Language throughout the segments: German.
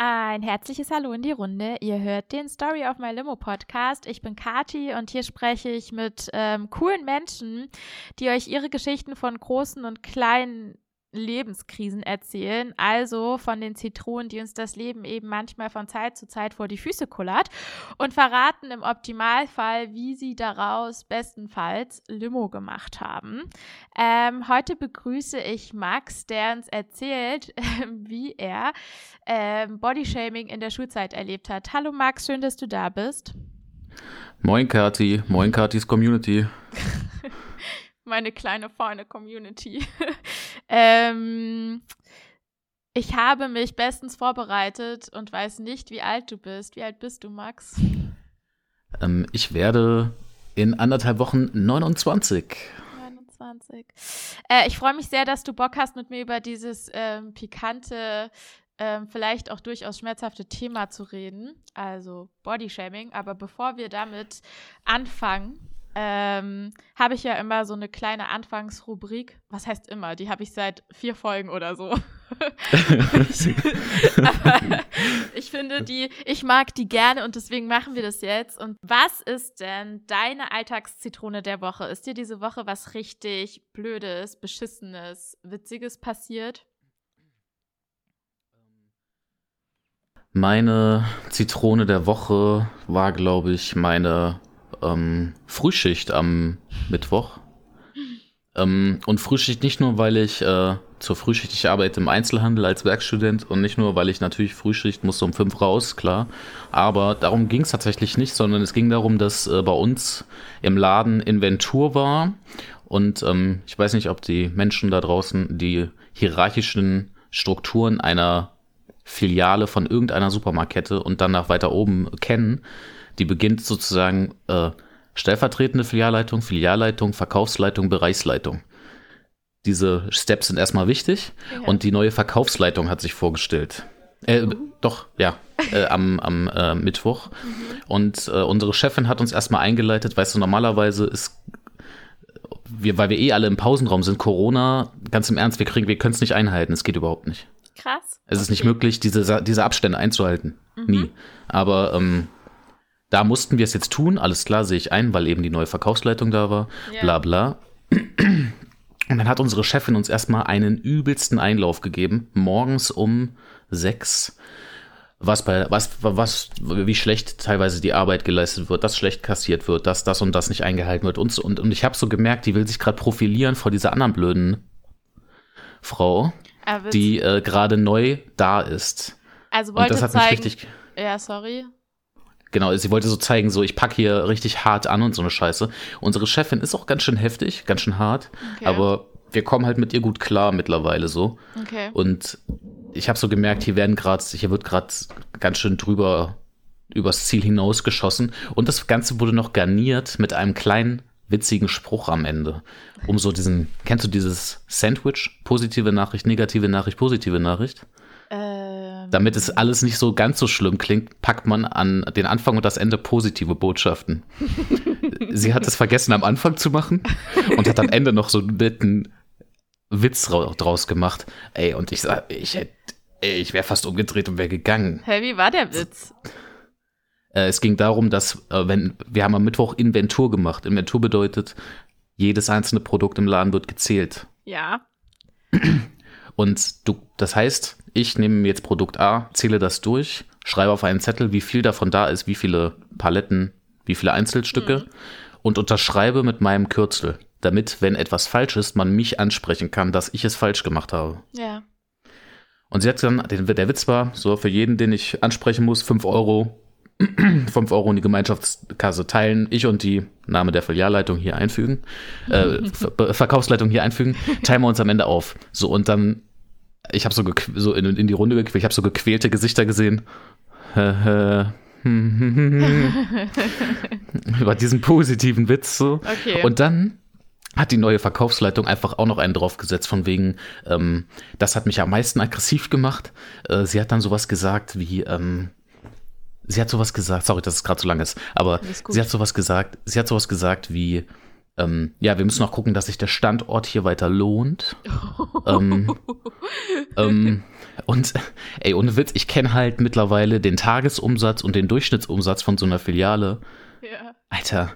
Ein herzliches Hallo in die Runde. Ihr hört den Story of My Limo Podcast. Ich bin Kati und hier spreche ich mit ähm, coolen Menschen, die euch ihre Geschichten von großen und kleinen Lebenskrisen erzählen, also von den Zitronen, die uns das Leben eben manchmal von Zeit zu Zeit vor die Füße kullert und verraten im Optimalfall, wie sie daraus bestenfalls Limo gemacht haben. Ähm, heute begrüße ich Max, der uns erzählt, äh, wie er äh, Bodyshaming in der Schulzeit erlebt hat. Hallo Max, schön, dass du da bist. Moin Kati, moin Katis Community. meine kleine feine Community. ähm, ich habe mich bestens vorbereitet und weiß nicht, wie alt du bist. Wie alt bist du, Max? Ähm, ich werde in anderthalb Wochen 29. 29. Äh, ich freue mich sehr, dass du Bock hast, mit mir über dieses ähm, pikante, ähm, vielleicht auch durchaus schmerzhafte Thema zu reden, also Bodyshaming. Aber bevor wir damit anfangen, ähm, habe ich ja immer so eine kleine Anfangsrubrik. Was heißt immer? Die habe ich seit vier Folgen oder so. ich, aber ich finde die, ich mag die gerne und deswegen machen wir das jetzt. Und was ist denn deine Alltagszitrone der Woche? Ist dir diese Woche was richtig Blödes, Beschissenes, Witziges passiert? Meine Zitrone der Woche war, glaube ich, meine ähm, Frühschicht am Mittwoch. Ähm, und Frühschicht nicht nur, weil ich äh, zur Frühschicht, ich arbeite im Einzelhandel als Werkstudent und nicht nur, weil ich natürlich Frühschicht musste um fünf raus, klar. Aber darum ging es tatsächlich nicht, sondern es ging darum, dass äh, bei uns im Laden Inventur war. Und ähm, ich weiß nicht, ob die Menschen da draußen die hierarchischen Strukturen einer Filiale von irgendeiner Supermarktkette und dann nach weiter oben kennen. Die beginnt sozusagen äh, stellvertretende Filialleitung, Filialleitung, Verkaufsleitung, Bereichsleitung. Diese Steps sind erstmal wichtig ja. und die neue Verkaufsleitung hat sich vorgestellt. Äh, mhm. Doch, ja, äh, am, am äh, Mittwoch. Mhm. Und äh, unsere Chefin hat uns erstmal eingeleitet, weißt du, normalerweise ist, wir, weil wir eh alle im Pausenraum sind, Corona, ganz im Ernst, wir kriegen, wir können es nicht einhalten, es geht überhaupt nicht. Krass. Es ist nicht möglich, diese, diese Abstände einzuhalten. Mhm. Nie. Aber ähm, da mussten wir es jetzt tun, alles klar, sehe ich ein, weil eben die neue Verkaufsleitung da war, yeah. bla bla. Und dann hat unsere Chefin uns erstmal einen übelsten Einlauf gegeben, morgens um sechs, was bei, was, was, wie schlecht teilweise die Arbeit geleistet wird, dass schlecht kassiert wird, dass das und das nicht eingehalten wird und, und, und ich habe so gemerkt, die will sich gerade profilieren vor dieser anderen blöden Frau, die äh, gerade neu da ist. Also wollte und das hat zeigen, mich richtig. Ja, sorry. Genau, sie wollte so zeigen, so ich packe hier richtig hart an und so eine Scheiße. Unsere Chefin ist auch ganz schön heftig, ganz schön hart, okay. aber wir kommen halt mit ihr gut klar mittlerweile so. Okay. Und ich habe so gemerkt, hier werden gerade, hier wird gerade ganz schön drüber übers Ziel hinausgeschossen und das Ganze wurde noch garniert mit einem kleinen witzigen Spruch am Ende, um so diesen, kennst du dieses Sandwich? Positive Nachricht, negative Nachricht, positive Nachricht? Ähm. Damit es alles nicht so ganz so schlimm klingt, packt man an den Anfang und das Ende positive Botschaften. Sie hat es vergessen am Anfang zu machen und hat am Ende noch so einen netten Witz draus gemacht. Ey, und ich sag, ich hätte, ich wäre fast umgedreht und wäre gegangen. Hä, wie war der Witz? Äh, es ging darum, dass, äh, wenn, wir haben am Mittwoch Inventur gemacht. Inventur bedeutet, jedes einzelne Produkt im Laden wird gezählt. Ja. Und du, das heißt, ich nehme jetzt Produkt A, zähle das durch, schreibe auf einen Zettel, wie viel davon da ist, wie viele Paletten, wie viele Einzelstücke mhm. und unterschreibe mit meinem Kürzel, damit, wenn etwas falsch ist, man mich ansprechen kann, dass ich es falsch gemacht habe. Ja. Und sie hat dann, der Witz war, so für jeden, den ich ansprechen muss, 5 Euro, 5 Euro in die Gemeinschaftskasse teilen, ich und die Name der Filialleitung hier einfügen, äh, Verkaufsleitung hier einfügen, teilen wir uns am Ende auf. So, und dann ich habe so, so in, in, die Runde gequält, ich habe so gequälte Gesichter gesehen. Über diesen positiven Witz so. Okay. Und dann hat die neue Verkaufsleitung einfach auch noch einen draufgesetzt, von wegen, ähm, das hat mich am meisten aggressiv gemacht. Äh, sie hat dann sowas gesagt wie, ähm, sie hat sowas gesagt, sorry, dass es gerade so lang ist, aber ist sie hat sowas gesagt, sie hat sowas gesagt wie, ähm, ja, wir müssen auch gucken, dass sich der Standort hier weiter lohnt. ähm, ähm, und ey, ohne Witz, ich kenne halt mittlerweile den Tagesumsatz und den Durchschnittsumsatz von so einer Filiale. Ja. Alter,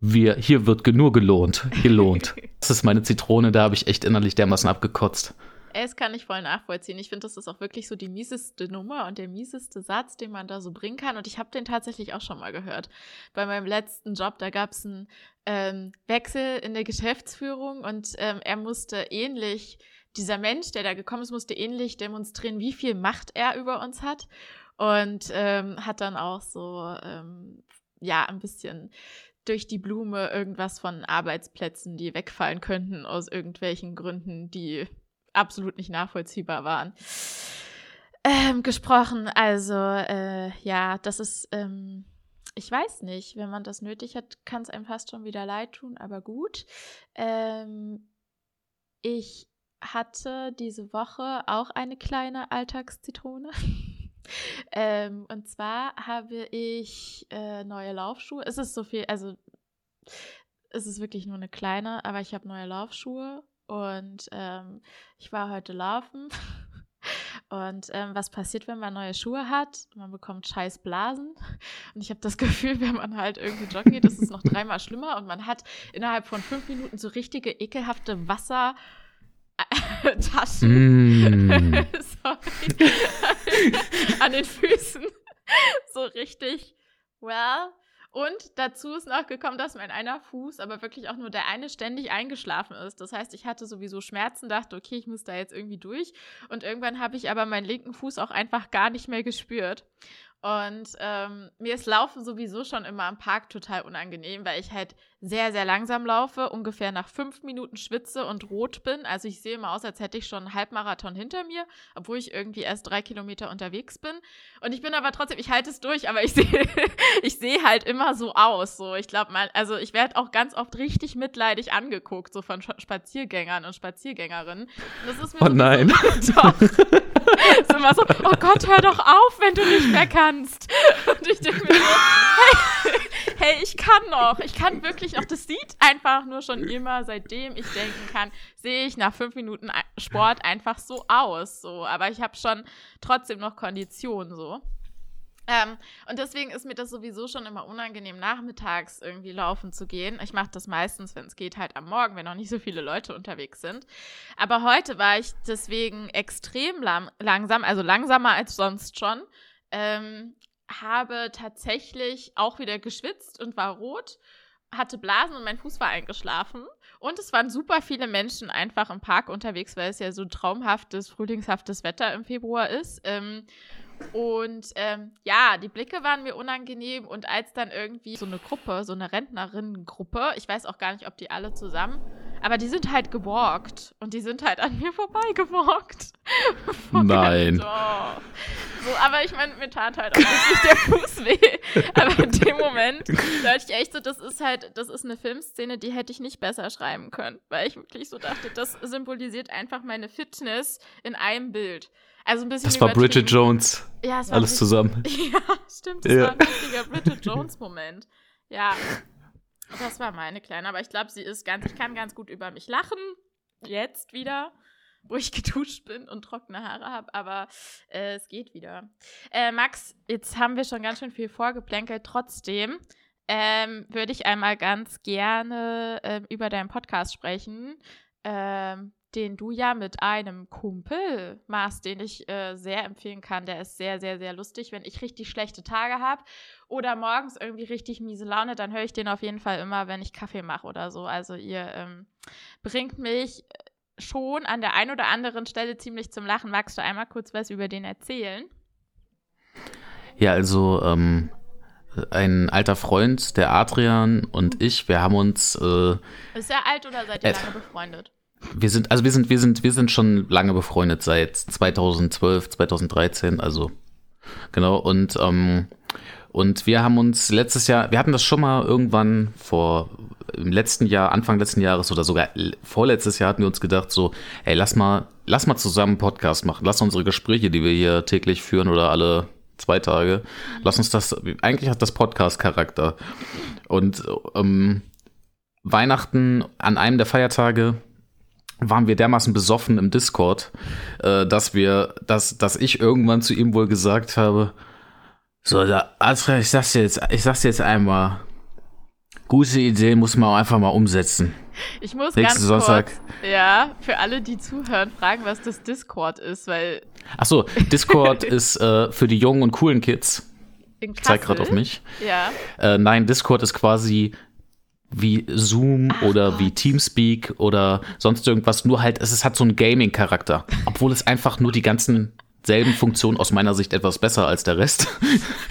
wir, hier wird nur gelohnt. Gelohnt. das ist meine Zitrone, da habe ich echt innerlich dermaßen abgekotzt. Es kann ich voll nachvollziehen. Ich finde, das ist auch wirklich so die mieseste Nummer und der mieseste Satz, den man da so bringen kann. Und ich habe den tatsächlich auch schon mal gehört. Bei meinem letzten Job, da gab es einen ähm, Wechsel in der Geschäftsführung und ähm, er musste ähnlich, dieser Mensch, der da gekommen ist, musste ähnlich demonstrieren, wie viel Macht er über uns hat. Und ähm, hat dann auch so, ähm, ja, ein bisschen durch die Blume irgendwas von Arbeitsplätzen, die wegfallen könnten aus irgendwelchen Gründen, die absolut nicht nachvollziehbar waren, ähm, gesprochen. Also äh, ja, das ist, ähm, ich weiß nicht, wenn man das nötig hat, kann es einem fast schon wieder leid tun, aber gut. Ähm, ich hatte diese Woche auch eine kleine Alltagszitrone. ähm, und zwar habe ich äh, neue Laufschuhe. Es ist so viel, also es ist wirklich nur eine kleine, aber ich habe neue Laufschuhe und ähm, ich war heute laufen. Und ähm, was passiert, wenn man neue Schuhe hat? Man bekommt scheiß Blasen. Und ich habe das Gefühl, wenn man halt irgendwie joggen geht, ist es noch dreimal schlimmer. Und man hat innerhalb von fünf Minuten so richtige ekelhafte Wasser. Taschen mm. an den Füßen. so richtig, well. Und dazu ist noch gekommen, dass mein einer Fuß, aber wirklich auch nur der eine, ständig eingeschlafen ist. Das heißt, ich hatte sowieso Schmerzen, dachte, okay, ich muss da jetzt irgendwie durch. Und irgendwann habe ich aber meinen linken Fuß auch einfach gar nicht mehr gespürt. Und ähm, mir ist Laufen sowieso schon immer am Park total unangenehm, weil ich halt sehr, sehr langsam laufe, ungefähr nach fünf Minuten schwitze und rot bin. Also ich sehe immer aus, als hätte ich schon einen Halbmarathon hinter mir, obwohl ich irgendwie erst drei Kilometer unterwegs bin. Und ich bin aber trotzdem, ich halte es durch, aber ich sehe, ich sehe halt immer so aus. So, ich glaube mal, also ich werde auch ganz oft richtig mitleidig angeguckt, so von Spaziergängern und Spaziergängerinnen. Und das ist mir oh nein. So, doch. ist immer so, oh Gott, hör doch auf, wenn du nicht mehr kannst. Und ich denke mir so, hey, hey, ich kann noch. Ich kann wirklich noch. Das sieht einfach nur schon immer, seitdem ich denken kann, sehe ich nach fünf Minuten Sport einfach so aus. So. Aber ich habe schon trotzdem noch Kondition so. Ähm, und deswegen ist mir das sowieso schon immer unangenehm, nachmittags irgendwie laufen zu gehen. Ich mache das meistens, wenn es geht, halt am Morgen, wenn noch nicht so viele Leute unterwegs sind. Aber heute war ich deswegen extrem lang langsam, also langsamer als sonst schon. Ähm, habe tatsächlich auch wieder geschwitzt und war rot, hatte Blasen und mein Fuß war eingeschlafen. Und es waren super viele Menschen einfach im Park unterwegs, weil es ja so traumhaftes, frühlingshaftes Wetter im Februar ist. Ähm, und ähm, ja, die Blicke waren mir unangenehm. Und als dann irgendwie so eine Gruppe, so eine Rentnerinnengruppe, ich weiß auch gar nicht, ob die alle zusammen aber die sind halt gewalkt und die sind halt an mir vorbeigewalkt. Nein. So, aber ich meine, mir tat halt auch wirklich der Fuß weh. Aber in dem Moment dachte ich echt so, das ist halt, das ist eine Filmszene, die hätte ich nicht besser schreiben können. Weil ich wirklich so dachte, das symbolisiert einfach meine Fitness in einem Bild. Also ein bisschen Das war Bridget Jones. Ja, es war alles zusammen. Ja, stimmt. Das ja. war ein richtiger Bridget Jones-Moment. Ja, das war meine Kleine, aber ich glaube, sie ist ganz, ich kann ganz gut über mich lachen. Jetzt wieder, wo ich geduscht bin und trockene Haare habe, aber äh, es geht wieder. Äh, Max, jetzt haben wir schon ganz schön viel vorgeplänkelt. Trotzdem ähm, würde ich einmal ganz gerne äh, über deinen Podcast sprechen. Ähm, den du ja mit einem Kumpel machst, den ich äh, sehr empfehlen kann. Der ist sehr, sehr, sehr lustig. Wenn ich richtig schlechte Tage habe oder morgens irgendwie richtig miese Laune, dann höre ich den auf jeden Fall immer, wenn ich Kaffee mache oder so. Also ihr ähm, bringt mich schon an der einen oder anderen Stelle ziemlich zum Lachen. Magst du einmal kurz was über den erzählen? Ja, also ähm, ein alter Freund, der Adrian und ich, wir haben uns. Äh, ist er alt oder seid ihr lange befreundet? Wir sind, also wir sind, wir sind, wir sind schon lange befreundet seit 2012, 2013, also genau. Und ähm, und wir haben uns letztes Jahr, wir hatten das schon mal irgendwann vor im letzten Jahr, Anfang letzten Jahres oder sogar vorletztes Jahr hatten wir uns gedacht, so, ey, lass mal, lass mal zusammen einen Podcast machen. Lass unsere Gespräche, die wir hier täglich führen oder alle zwei Tage, lass uns das, eigentlich hat das Podcast Charakter. Und ähm, Weihnachten an einem der Feiertage waren wir dermaßen besoffen im Discord, äh, dass wir, dass, dass ich irgendwann zu ihm wohl gesagt habe, so, da, Alfred, ich sag's dir jetzt, ich sag's dir jetzt einmal, gute Idee muss man auch einfach mal umsetzen. Ich muss Nächsten ganz Sonntag. kurz, ja, für alle, die zuhören, fragen, was das Discord ist, weil Achso, Discord ist äh, für die jungen und coolen Kids. in Ich zeig Kassel, gerade auf mich. Ja, Äh, nein, Discord ist quasi wie Zoom Ach oder wie Teamspeak oder sonst irgendwas, nur halt, es ist, hat so einen Gaming-Charakter. Obwohl es einfach nur die ganzen selben Funktionen aus meiner Sicht etwas besser als der Rest.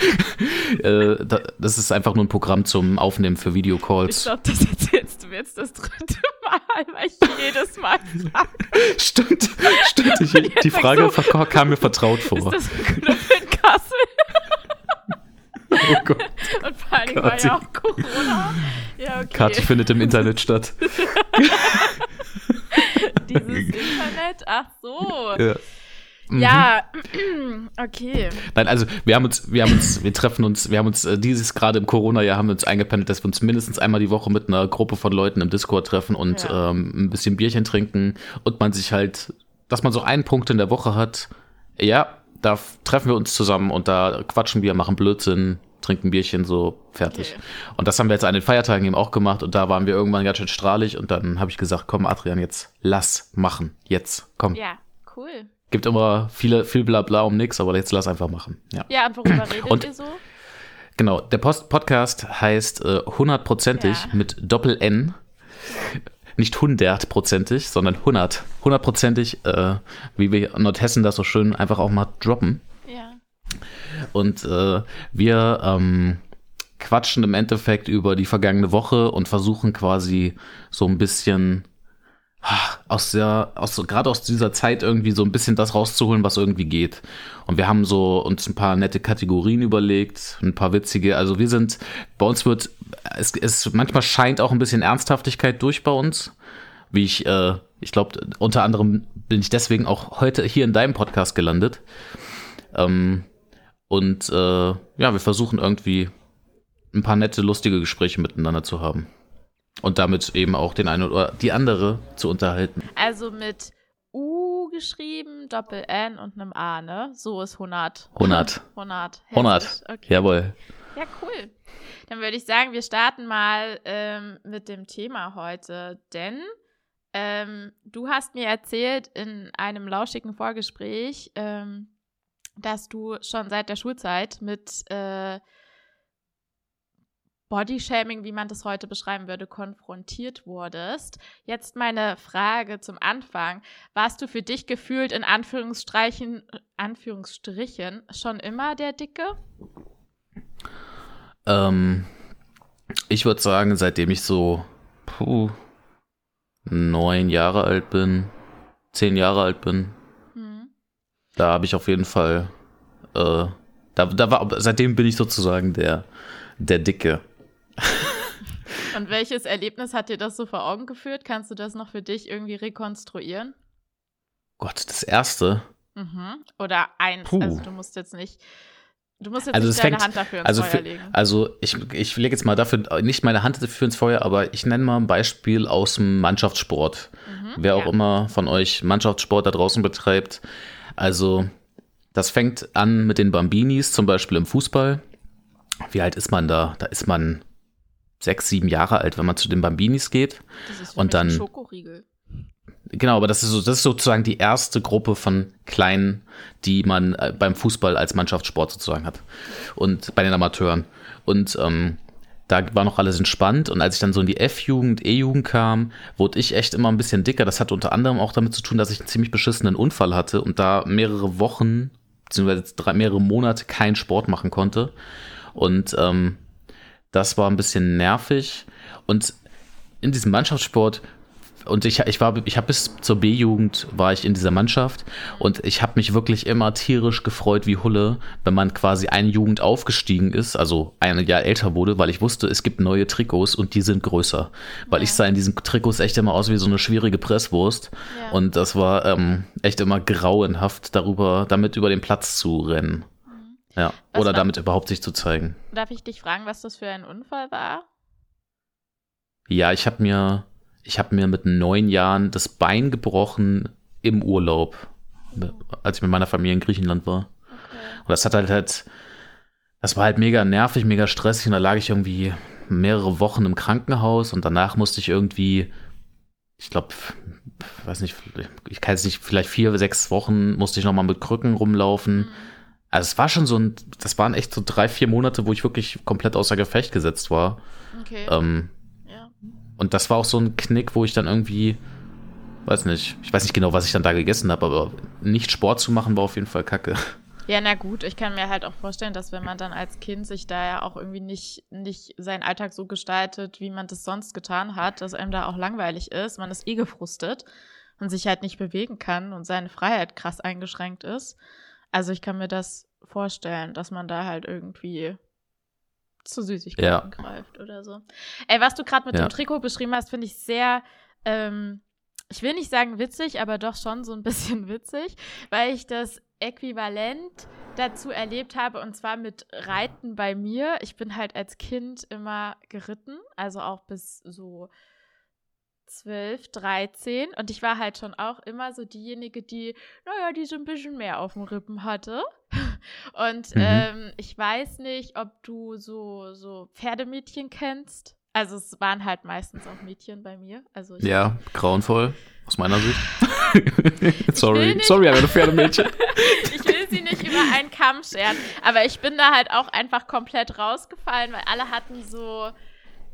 äh, da, das ist einfach nur ein Programm zum Aufnehmen für ich Videocalls. glaube, das erzählst du mir jetzt das dritte Mal, weil ich jedes Mal frage, Stimmt, stimmt. Ich, die Frage so, kam mir vertraut ist vor. das ein Club in Kassel? Oh Gott. Und vor Dingen war Kathi. ja auch Corona. Ja, okay. Kati findet im Internet statt. Dieses Internet, ach so. Ja. Mhm. Ja, okay. Nein, also wir haben uns, wir haben uns, wir treffen uns, wir haben uns äh, dieses gerade im Corona-Jahr haben wir uns eingependelt, dass wir uns mindestens einmal die Woche mit einer Gruppe von Leuten im Discord treffen und Ja. ähm, ein bisschen Bierchen trinken und man sich halt, dass man so einen Punkt in der Woche hat, ja, da treffen wir uns zusammen und da quatschen wir, machen Blödsinn, trinken Bierchen, so fertig. Okay. Und das haben wir jetzt an den Feiertagen eben auch gemacht und da waren wir irgendwann ganz schön strahlig und dann habe ich gesagt, komm Adrian, jetzt lass machen, jetzt, komm. Ja, cool. Gibt immer viele, viel Blabla um nix, aber jetzt lass einfach machen, ja. Ja, und worüber redet Und- ihr so? Genau, der Post Podcast heißt äh, hundertprozentig Ja. mit Doppel-N. Nicht hundertprozentig, sondern hundert. Hundertprozentig, äh, wie wir in Nordhessen das so schön einfach auch mal droppen. Ja. Und äh, wir ähm, quatschen im Endeffekt über die vergangene Woche und versuchen quasi so ein bisschen ah, aus der, aus so, gerade aus dieser Zeit irgendwie so ein bisschen das rauszuholen, was irgendwie geht. Und wir haben so uns ein paar nette Kategorien überlegt, ein paar witzige. Also wir sind, bei uns wird, es, es manchmal scheint auch ein bisschen Ernsthaftigkeit durch bei uns. Wie ich, äh, ich glaube, unter anderem bin ich deswegen auch heute hier in deinem Podcast gelandet. Ähm, und äh, ja, wir versuchen irgendwie ein paar nette, lustige Gespräche miteinander zu haben. Und damit eben auch den einen oder die andere zu unterhalten. Also mit U geschrieben, Doppel N und einem A, ne? So ist 100. 100. 100. 100. Hessisch, Okay. Jawohl. Ja, cool. Dann würde ich sagen, wir starten mal ähm, mit dem Thema heute, denn ähm, du hast mir erzählt in einem lauschigen Vorgespräch, ähm, dass du schon seit der Schulzeit mit äh, Bodyshaming, wie man das heute beschreiben würde, konfrontiert wurdest. Jetzt meine Frage zum Anfang. Warst du für dich gefühlt in Anführungsstrichen, Anführungsstrichen schon immer der Dicke? Ähm, ich würde sagen, seitdem ich so puh, neun Jahre alt bin, zehn Jahre alt bin, Hm. da habe ich auf jeden Fall, äh, da, da war, seitdem bin ich sozusagen der, der Dicke. Und welches Erlebnis hat dir das so vor Augen geführt? Kannst du das noch für dich irgendwie rekonstruieren? Gott, das erste. Mhm. Oder eins. Puh. Also du musst jetzt nicht, du musst jetzt Also nicht deine fängt- Hand dafür ins Also, Feuer für, legen. also ich, ich lege jetzt mal dafür nicht meine Hand dafür ins Feuer, aber ich nenne mal ein Beispiel aus dem Mannschaftssport. Mhm. Wer auch ja. immer von euch Mannschaftssport da draußen betreibt. Also, das fängt an mit den Bambinis, zum Beispiel im Fußball. Wie alt ist man da? Da ist man sechs, sieben Jahre alt, wenn man zu den Bambinis geht. Das ist für und dann- Schokoriegel. Genau, aber das ist, so, das ist sozusagen die erste Gruppe von Kleinen, die man äh, beim Fußball als Mannschaftssport sozusagen hat. Und bei den Amateuren. Und ähm, da war noch alles entspannt. Und als ich dann so in die F-Jugend, E-Jugend kam, wurde ich echt immer ein bisschen dicker. Das hatte unter anderem auch damit zu tun, dass ich einen ziemlich beschissenen Unfall hatte und da mehrere Wochen, beziehungsweise drei, mehrere Monate keinen Sport machen konnte. Und ähm, das war ein bisschen nervig. Und in diesem Mannschaftssport und ich, ich war, ich habe bis zur B-Jugend war ich in dieser Mannschaft und ich habe mich wirklich immer tierisch gefreut wie Hulle, wenn man quasi eine Jugend aufgestiegen ist, also ein Jahr älter wurde, weil ich wusste, es gibt neue Trikots und die sind größer. Weil Ja. ich sah in diesen Trikots echt immer aus wie so eine schwierige Presswurst Ja. und das war ähm, echt immer grauenhaft, darüber, damit über den Platz zu rennen. Ja, Was oder damit überhaupt sich zu zeigen. Darf ich dich fragen, was das für ein Unfall war? Ja, ich habe mir, ich habe mir mit neun Jahren das Bein gebrochen im Urlaub, als ich mit meiner Familie in Griechenland war. Und das hat halt halt, das war halt mega nervig, mega stressig und da lag ich irgendwie mehrere Wochen im Krankenhaus und danach musste ich irgendwie, ich glaube, weiß nicht, ich kann es nicht, vielleicht vier, sechs Wochen musste ich nochmal mit Krücken rumlaufen. Mhm. Also es war schon so ein, das waren echt so drei, vier Monate, wo ich wirklich komplett außer Gefecht gesetzt war. Okay. Ähm. Und das war auch so ein Knick, wo ich dann irgendwie, weiß nicht, ich weiß nicht genau, was ich dann da gegessen habe, aber nicht Sport zu machen war auf jeden Fall kacke. Ja, na gut, ich kann mir halt auch vorstellen, dass wenn man dann als Kind sich da ja auch irgendwie nicht, nicht seinen Alltag so gestaltet, wie man das sonst getan hat, dass einem da auch langweilig ist, man ist eh gefrustet und sich halt nicht bewegen kann und seine Freiheit krass eingeschränkt ist. Also ich kann mir das vorstellen, dass man da halt irgendwie zu Süßigkeiten ja. greift oder so. Ey, was du gerade mit ja. dem Trikot beschrieben hast, finde ich sehr, ähm, ich will nicht sagen witzig, aber doch schon so ein bisschen witzig, weil ich das Äquivalent dazu erlebt habe und zwar mit Reiten bei mir. Ich bin halt als Kind immer geritten, also auch bis so 12, 13 und ich war halt schon auch immer so diejenige, die, naja, die so ein bisschen mehr auf dem Rippen hatte. Und mhm. ähm, ich weiß nicht, ob du so, so Pferdemädchen kennst. Also es waren halt meistens auch Mädchen bei mir. Also ja, grauenvoll, aus meiner Sicht. sorry, sorry, aber du Pferdemädchen. ich will sie nicht über einen Kamm scheren, aber ich bin da halt auch einfach komplett rausgefallen, weil alle hatten so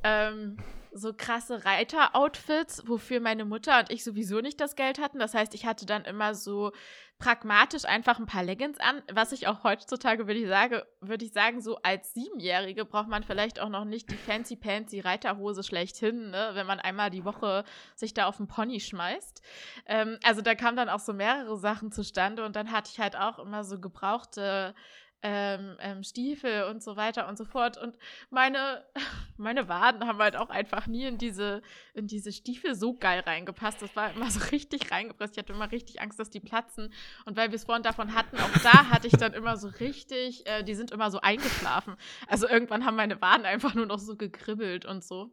ähm, so krasse Reiter-Outfits, wofür meine Mutter und ich sowieso nicht das Geld hatten. Das heißt, ich hatte dann immer so pragmatisch einfach ein paar Leggings an, was ich auch heutzutage würde ich sagen, würde ich sagen, so als Siebenjährige braucht man vielleicht auch noch nicht die fancy pansy Reiterhose schlechthin, ne, wenn man einmal die Woche sich da auf den Pony schmeißt. Ähm, also da kamen dann auch so mehrere Sachen zustande und dann hatte ich halt auch immer so gebrauchte ähm, ähm, Stiefel und so weiter und so fort. Und meine, meine Waden haben halt auch einfach nie in diese, in diese Stiefel so geil reingepasst. Das war immer so richtig reingepresst. Ich hatte immer richtig Angst, dass die platzen. Und weil wir es vorhin davon hatten, auch da hatte ich dann immer so richtig, äh, die sind immer so eingeschlafen. Also irgendwann haben meine Waden einfach nur noch so gekribbelt und so.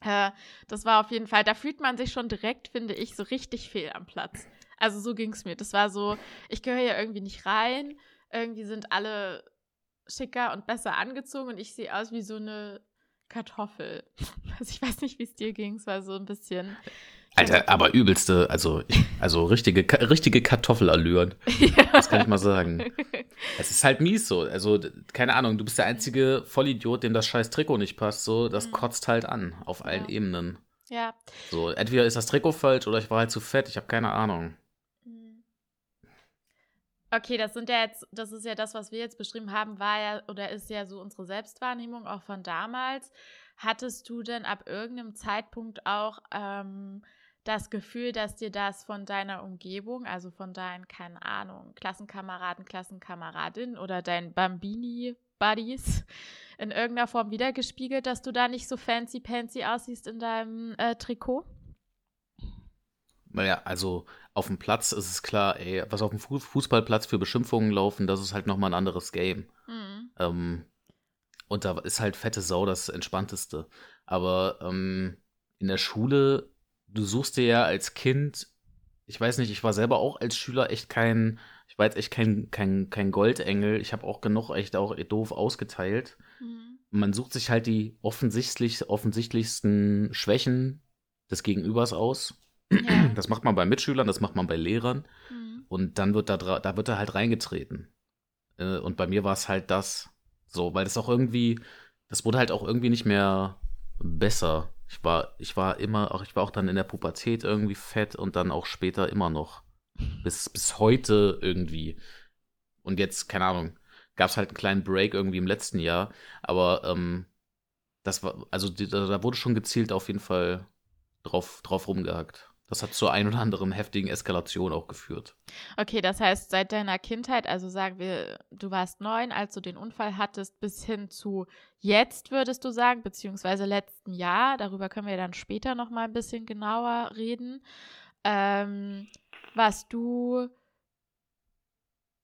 Äh, das war auf jeden Fall, da fühlt man sich schon direkt, finde ich, so richtig fehl am Platz. Also so ging es mir. Das war so, ich gehöre ja irgendwie nicht rein irgendwie sind alle schicker und besser angezogen und ich sehe aus wie so eine Kartoffel. Also ich weiß nicht, wie es dir ging. Es war so ein bisschen. Alter, aber übelste, also, also richtige, richtige Kartoffelallüren. Ja. Das kann ich mal sagen. Es ist halt mies so. Also, keine Ahnung, du bist der einzige Vollidiot, dem das scheiß Trikot nicht passt. So, das mhm. kotzt halt an, auf allen ja. Ebenen. Ja. So, entweder ist das Trikot falsch oder ich war halt zu fett, ich habe keine Ahnung. Okay, das sind ja jetzt, das ist ja das, was wir jetzt beschrieben haben, war ja oder ist ja so unsere Selbstwahrnehmung auch von damals. Hattest du denn ab irgendeinem Zeitpunkt auch ähm, das Gefühl, dass dir das von deiner Umgebung, also von deinen, keine Ahnung, Klassenkameraden, Klassenkameradinnen oder deinen Bambini-Buddies in irgendeiner Form wiedergespiegelt, dass du da nicht so fancy-pancy aussiehst in deinem äh, Trikot? Naja, also auf dem Platz ist es klar, ey, was auf dem Fußballplatz für Beschimpfungen laufen, das ist halt nochmal ein anderes Game. Mhm. Ähm, und da ist halt fette Sau das Entspannteste. Aber ähm, in der Schule, du suchst dir ja als Kind, ich weiß nicht, ich war selber auch als Schüler echt kein, ich war jetzt echt kein, kein, kein Goldengel. Ich habe auch genug echt auch doof ausgeteilt. Mhm. Man sucht sich halt die offensichtlich, offensichtlichsten Schwächen des Gegenübers aus ja. Das macht man bei Mitschülern, das macht man bei Lehrern. Mhm. Und dann wird da, da wird er halt reingetreten. Äh, und bei mir war es halt das. So, weil das auch irgendwie, das wurde halt auch irgendwie nicht mehr besser. Ich war, ich war immer, auch ich war auch dann in der Pubertät irgendwie fett und dann auch später immer noch. Bis, bis heute irgendwie. Und jetzt, keine Ahnung, gab es halt einen kleinen Break irgendwie im letzten Jahr. Aber ähm, das war, also die, da wurde schon gezielt auf jeden Fall drauf, drauf rumgehackt. Das hat zur ein oder anderen heftigen Eskalation auch geführt. Okay, das heißt, seit deiner Kindheit, also sagen wir, du warst neun, als du den Unfall hattest, bis hin zu jetzt, würdest du sagen, beziehungsweise letzten Jahr, darüber können wir dann später nochmal ein bisschen genauer reden, ähm, warst du,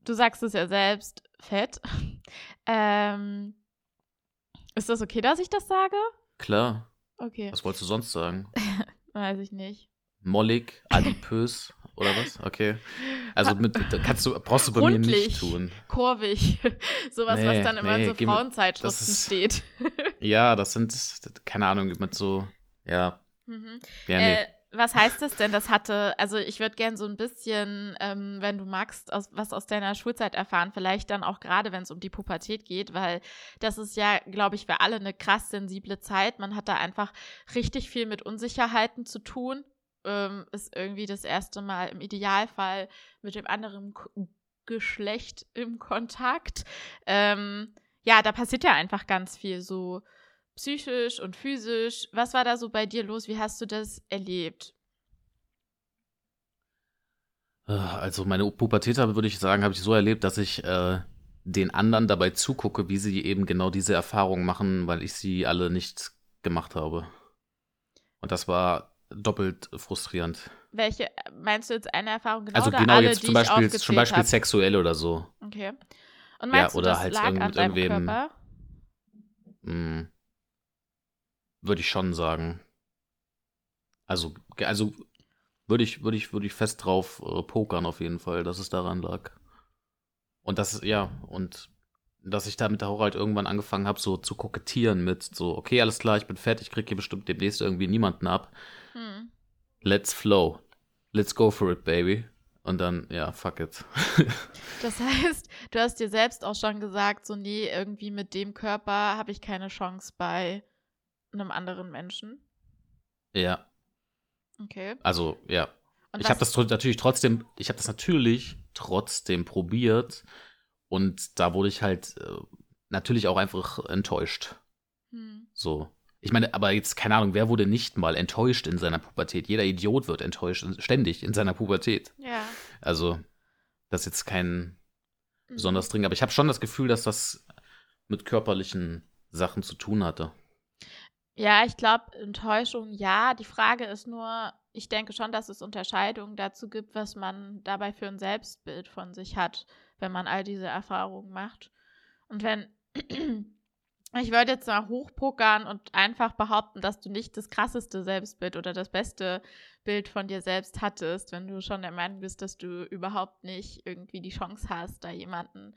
du sagst es ja selbst, fett. ähm, ist das okay, dass ich das sage? Klar. Okay. Was wolltest du sonst sagen? Weiß ich nicht. Mollig, adipös oder was? Okay. Also mit, kannst du, brauchst du bei Rundlich, mir nicht tun. Kurvig. Sowas, Nee, was dann immer nee, in so Frauenzeitschriften ist- steht. Ja, das sind, keine Ahnung, mit so, ja, mhm. ja, nee. Äh, was heißt das denn? Das hatte, also ich würde gern so ein bisschen, ähm, wenn du magst, aus, was aus deiner Schulzeit erfahren, vielleicht dann auch gerade, wenn es um die Pubertät geht, weil das ist ja, glaube ich, für alle eine krass sensible Zeit. Man hat da einfach richtig viel mit Unsicherheiten zu tun. Ähm, ist irgendwie das erste Mal im Idealfall mit dem anderen K Geschlecht im Kontakt. Ähm, ja, da passiert ja einfach ganz viel so psychisch und physisch. Was war da so bei dir los? Wie hast du das erlebt? Äh, Also meine Pubertät habe, würde ich sagen, habe ich so erlebt, dass ich äh, den anderen dabei zugucke, wie sie eben genau diese Erfahrungen machen, weil ich sie alle nicht gemacht habe. Und das war doppelt frustrierend. Welche, meinst du jetzt eine Erfahrung genau also oder genau alle, jetzt zum Beispiel, zum Beispiel hab? sexuell oder so. Okay. Und Ja, meinst oder du, das halt lag irgend- an mit deinem irgendwem- Körper? Hm. Würde ich schon sagen. Also, also würde ich, würde ich, würde ich fest drauf äh, pokern auf jeden Fall, dass es daran lag. Und das, ja, und dass ich damit auch halt irgendwann angefangen habe, so zu kokettieren mit so, okay, alles klar, ich bin fertig, krieg hier bestimmt demnächst irgendwie niemanden ab. Hm. Let's flow. Let's go for it, baby. Und dann, ja, fuck it. Das heißt, du hast dir selbst auch schon gesagt, so nee, irgendwie mit dem Körper habe ich keine Chance bei einem anderen Menschen. ja, Okay. also, ja. Und ich habe das natürlich trotzdem, ich habe das natürlich trotzdem probiert und da wurde ich halt äh, natürlich auch einfach enttäuscht. Hm. So. Ich meine, aber jetzt keine Ahnung, wer wurde nicht mal enttäuscht in seiner Pubertät? Jeder Idiot wird enttäuscht ständig in seiner Pubertät. Ja. Also das ist jetzt kein Mhm. besonders dringend, aber ich habe schon das Gefühl, dass das mit körperlichen Sachen zu tun hatte. Ja, ich glaube, Enttäuschung ja. Die Frage ist nur, ich denke schon, dass es Unterscheidungen dazu gibt, was man dabei für ein Selbstbild von sich hat, wenn man all diese Erfahrungen macht. Und wenn, ich würde jetzt mal hochpokern und einfach behaupten, dass du nicht das krasseste Selbstbild oder das beste Bild von dir selbst hattest, wenn du schon der Meinung bist, dass du überhaupt nicht irgendwie die Chance hast, da jemanden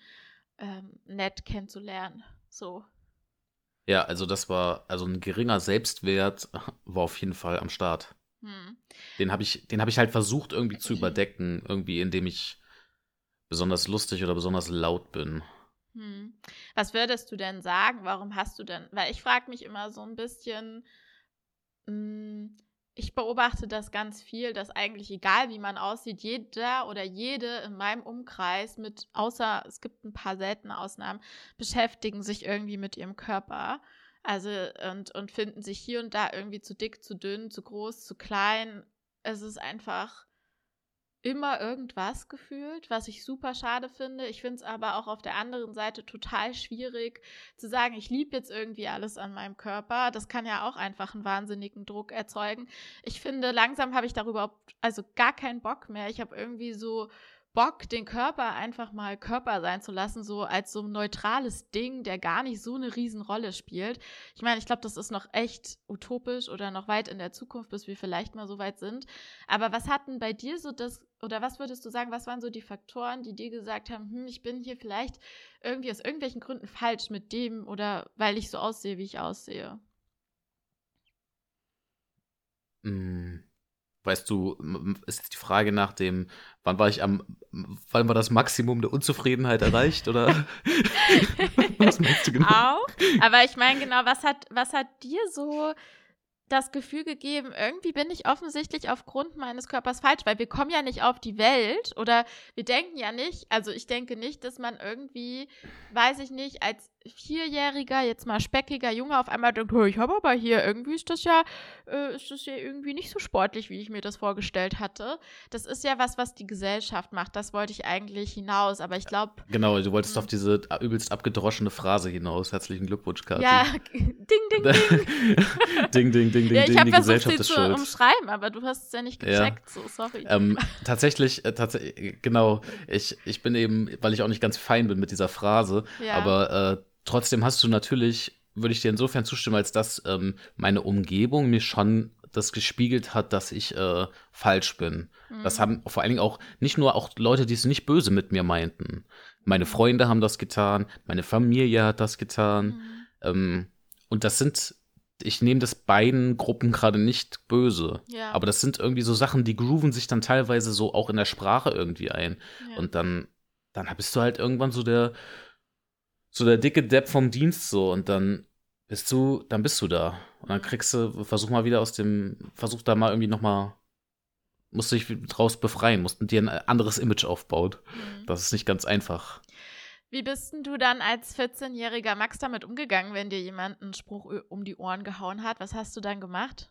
ähm, nett kennenzulernen. So. Ja, also das war, also ein geringer Selbstwert war auf jeden Fall am Start. Hm. Den habe ich, den habe ich halt versucht irgendwie zu überdecken, irgendwie indem ich besonders lustig oder besonders laut bin. Hm. Was würdest du denn sagen? Warum hast du denn? Weil ich frage mich immer so ein bisschen, mh, ich beobachte das ganz viel, dass eigentlich egal wie man aussieht, jeder oder jede in meinem Umkreis mit, außer es gibt ein paar seltene Ausnahmen, beschäftigen sich irgendwie mit ihrem Körper. Also und, und finden sich hier und da irgendwie zu dick, zu dünn, zu groß, zu klein. Es ist einfach immer irgendwas gefühlt, was ich super schade finde. Ich finde es aber auch auf der anderen Seite total schwierig zu sagen, ich liebe jetzt irgendwie alles an meinem Körper. Das kann ja auch einfach einen wahnsinnigen Druck erzeugen. Ich finde, langsam habe ich darüber also gar keinen Bock mehr. Ich habe irgendwie so Bock, den Körper einfach mal Körper sein zu lassen, so als so ein neutrales Ding, der gar nicht so eine Riesenrolle spielt. Ich meine, ich glaube, das ist noch echt utopisch oder noch weit in der Zukunft, bis wir vielleicht mal so weit sind. Aber was hatten bei dir so das, oder was würdest du sagen, was waren so die Faktoren, die dir gesagt haben, hm, ich bin hier vielleicht irgendwie aus irgendwelchen Gründen falsch mit dem oder weil ich so aussehe, wie ich aussehe? Hm, Weißt du, ist jetzt die Frage nach dem, wann war ich am, wann war das Maximum der Unzufriedenheit erreicht oder? Was meinst du genau? Auch. Aber ich meine genau, was hat, was hat dir so das Gefühl gegeben, irgendwie bin ich offensichtlich aufgrund meines Körpers falsch, weil wir kommen ja nicht auf die Welt oder wir denken ja nicht, also ich denke nicht, dass man irgendwie, weiß ich nicht, als vierjähriger, jetzt mal speckiger Junge auf einmal denkt, "Oh, ich habe aber hier, irgendwie ist das ja, äh, ist das ja irgendwie nicht so sportlich, wie ich mir das vorgestellt hatte. Das ist ja was, was die Gesellschaft macht, das wollte ich eigentlich hinaus, aber ich glaube, Genau, du wolltest Hm. auf diese übelst abgedroschene Phrase hinaus. Herzlichen Glückwunsch, Kathi. ja, ding, ding, ding. ding, ding, ding, ding, ja, ich habe versucht, sie zu schuld. umschreiben, aber du hast es ja nicht Ja. gecheckt, so, sorry. Ähm, tatsächlich, äh, tats genau, ich, ich bin eben, weil ich auch nicht ganz fein bin mit dieser Phrase, Ja. aber äh, trotzdem hast du natürlich würde ich dir insofern zustimmen, als dass ähm, meine Umgebung mir schon das gespiegelt hat, dass ich äh, falsch bin. Mhm. Das haben vor allen Dingen auch nicht nur auch Leute, die es nicht böse mit mir meinten. Meine Freunde haben das getan, meine Familie hat das getan. Mhm. Ähm, und das sind, ich nehme das beiden Gruppen gerade nicht böse. Ja. Aber das sind irgendwie so Sachen, die grooven sich dann teilweise so auch in der Sprache irgendwie ein. Ja. Und dann, dann bist du halt irgendwann so der, so der dicke Depp vom Dienst so und dann bist du, dann bist du da. Und dann kriegst du, versuch mal wieder aus dem, versuch da mal irgendwie nochmal, musst du dich draus befreien, musst dir ein anderes Image aufbauen. Mhm. Das ist nicht ganz einfach. Wie bist denn du dann als 14-jähriger Max damit umgegangen, wenn dir jemand einen Spruch um die Ohren gehauen hat? Was hast du dann gemacht?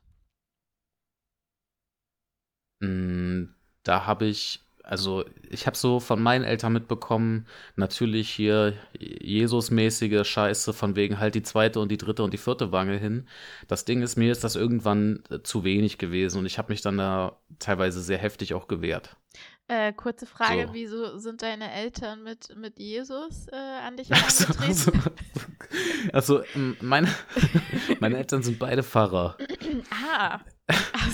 Mm, da habe ich also ich habe so von meinen Eltern mitbekommen, natürlich hier Jesus-mäßige Scheiße, von wegen halt die zweite und die dritte und die vierte Wange hin. Das Ding ist, mir ist das irgendwann äh, zu wenig gewesen und ich habe mich dann da teilweise sehr heftig auch gewehrt. Äh, kurze Frage, so. wieso sind deine Eltern mit, mit Jesus äh, an dich herangetreten? Also, also meine, meine Eltern sind beide Pfarrer. ah,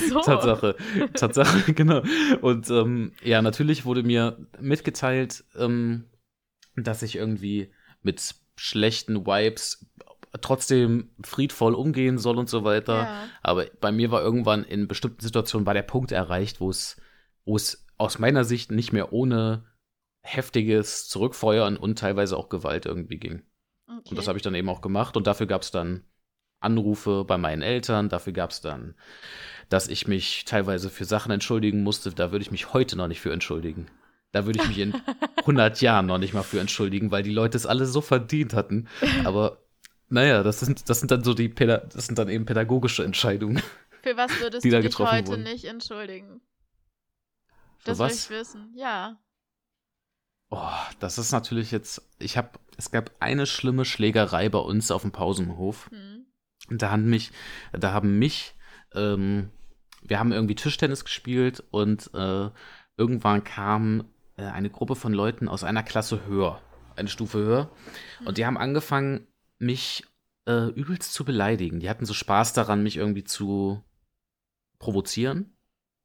so. Tatsache. Tatsache, genau. Und ähm, ja, natürlich wurde mir mitgeteilt, ähm, dass ich irgendwie mit schlechten Vibes trotzdem friedvoll umgehen soll und so weiter. Ja. Aber bei mir war irgendwann in bestimmten Situationen war der Punkt erreicht, wo es, wo es aus meiner Sicht nicht mehr ohne heftiges Zurückfeuern und teilweise auch Gewalt irgendwie ging. Okay. Und das habe ich dann eben auch gemacht und dafür gab es dann Anrufe bei meinen Eltern. Dafür gab es dann, dass ich mich teilweise für Sachen entschuldigen musste. Da würde ich mich heute noch nicht für entschuldigen. Da würde ich mich in 100 Jahren noch nicht mal für entschuldigen, weil die Leute es alle so verdient hatten. Aber naja, das sind, das sind dann so die, das sind dann eben pädagogische Entscheidungen. Für was würdest du dich heute wurden. nicht entschuldigen? Für das was? will ich wissen, ja. Oh, das ist natürlich jetzt. Ich habe, es gab eine schlimme Schlägerei bei uns auf dem Pausenhof. Hm. Da haben mich, da haben mich, ähm, wir haben irgendwie Tischtennis gespielt und äh, irgendwann kam äh, eine Gruppe von Leuten aus einer Klasse höher, eine Stufe höher. Und die haben angefangen, mich äh, übelst zu beleidigen. Die hatten so Spaß daran, mich irgendwie zu provozieren.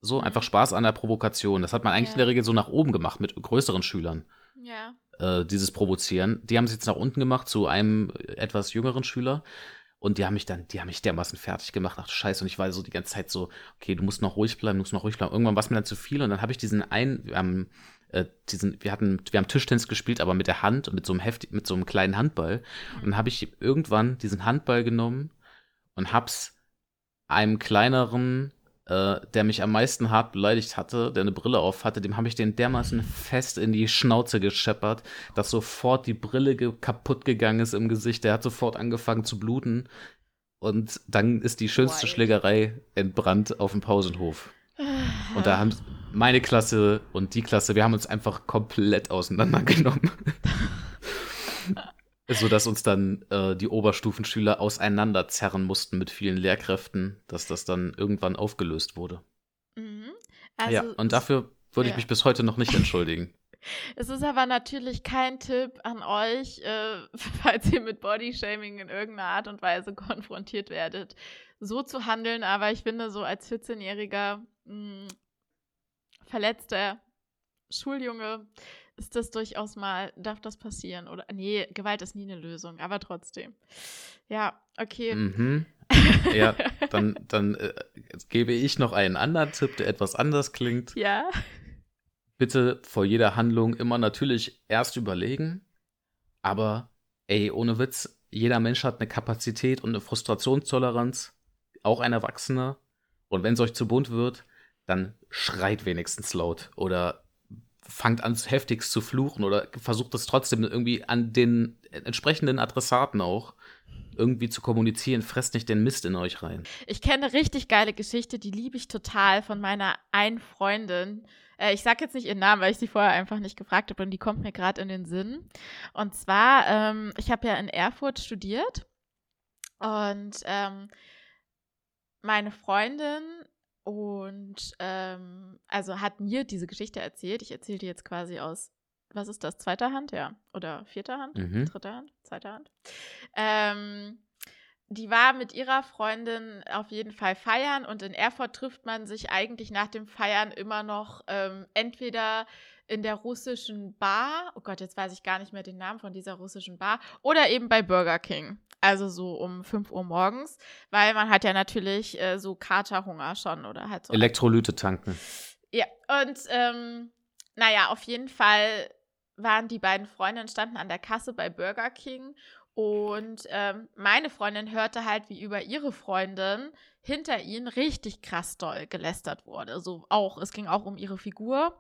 So, einfach Spaß an der Provokation. Das hat man eigentlich ja. in der Regel so nach oben gemacht mit größeren Schülern. Ja. Äh, dieses Provozieren. Die haben es jetzt nach unten gemacht zu einem etwas jüngeren Schüler. Und die haben mich dann, die haben mich dermaßen fertig gemacht. Ach Scheiße. Und ich war so die ganze Zeit so, okay, du musst noch ruhig bleiben, du musst noch ruhig bleiben. Irgendwann war es mir dann zu viel. Und dann habe ich diesen einen, wir haben, äh, diesen, wir hatten, wir haben Tischtennis gespielt, aber mit der Hand und mit so einem heftig, mit so einem kleinen Handball. Und dann habe ich irgendwann diesen Handball genommen und hab's einem kleineren äh, der mich am meisten hart beleidigt hatte, der eine Brille auf hatte, dem habe ich den dermaßen fest in die Schnauze gescheppert, dass sofort die Brille ge kaputt gegangen ist im Gesicht. Der hat sofort angefangen zu bluten. Und dann ist die schönste White. Schlägerei entbrannt auf dem Pausenhof. Und da haben meine Klasse und die Klasse, wir haben uns einfach komplett auseinandergenommen. so dass uns dann äh, die Oberstufenschüler auseinanderzerren mussten mit vielen Lehrkräften, dass das dann irgendwann aufgelöst wurde. Mhm. Also, ja, und dafür würde ja. ich mich bis heute noch nicht entschuldigen. Es ist aber natürlich kein Tipp an euch, äh, falls ihr mit Bodyshaming in irgendeiner Art und Weise konfrontiert werdet, so zu handeln. Aber ich finde, so als 14-jähriger hm, verletzter Schuljunge ist das durchaus mal, darf das passieren? Oder nee, Gewalt ist nie eine Lösung, aber trotzdem. Ja, okay. Mhm. Ja, dann, dann äh, gebe ich noch einen anderen Tipp, der etwas anders klingt. Ja. Bitte vor jeder Handlung immer natürlich erst überlegen, aber ey, ohne Witz, jeder Mensch hat eine Kapazität und eine Frustrationstoleranz, auch ein Erwachsener. Und wenn es euch zu bunt wird, dann schreit wenigstens laut oder fangt an, heftigst zu fluchen oder versucht es trotzdem irgendwie an den entsprechenden Adressaten auch irgendwie zu kommunizieren. Fresst nicht den Mist in euch rein. Ich kenne richtig geile Geschichte, die liebe ich total von meiner einen Freundin. Äh, ich sage jetzt nicht ihren Namen, weil ich sie vorher einfach nicht gefragt habe und die kommt mir gerade in den Sinn. Und zwar, ähm, ich habe ja in Erfurt studiert und ähm, meine Freundin und ähm, also hat mir diese Geschichte erzählt. Ich erzähle die jetzt quasi aus, was ist das, zweiter Hand, ja? Oder vierter Hand? Mhm. Dritter Hand? Zweiter Hand? Ähm, die war mit ihrer Freundin auf jeden Fall feiern und in Erfurt trifft man sich eigentlich nach dem Feiern immer noch ähm, entweder in der russischen Bar, oh Gott, jetzt weiß ich gar nicht mehr den Namen von dieser russischen Bar, oder eben bei Burger King. Also so um 5 Uhr morgens, weil man hat ja natürlich äh, so Katerhunger schon oder halt so. Elektrolyte tanken. Ja, und ähm, naja, auf jeden Fall waren die beiden Freundinnen, standen an der Kasse bei Burger King und ähm, meine Freundin hörte halt, wie über ihre Freundin hinter ihnen richtig krass doll gelästert wurde. So auch, es ging auch um ihre Figur.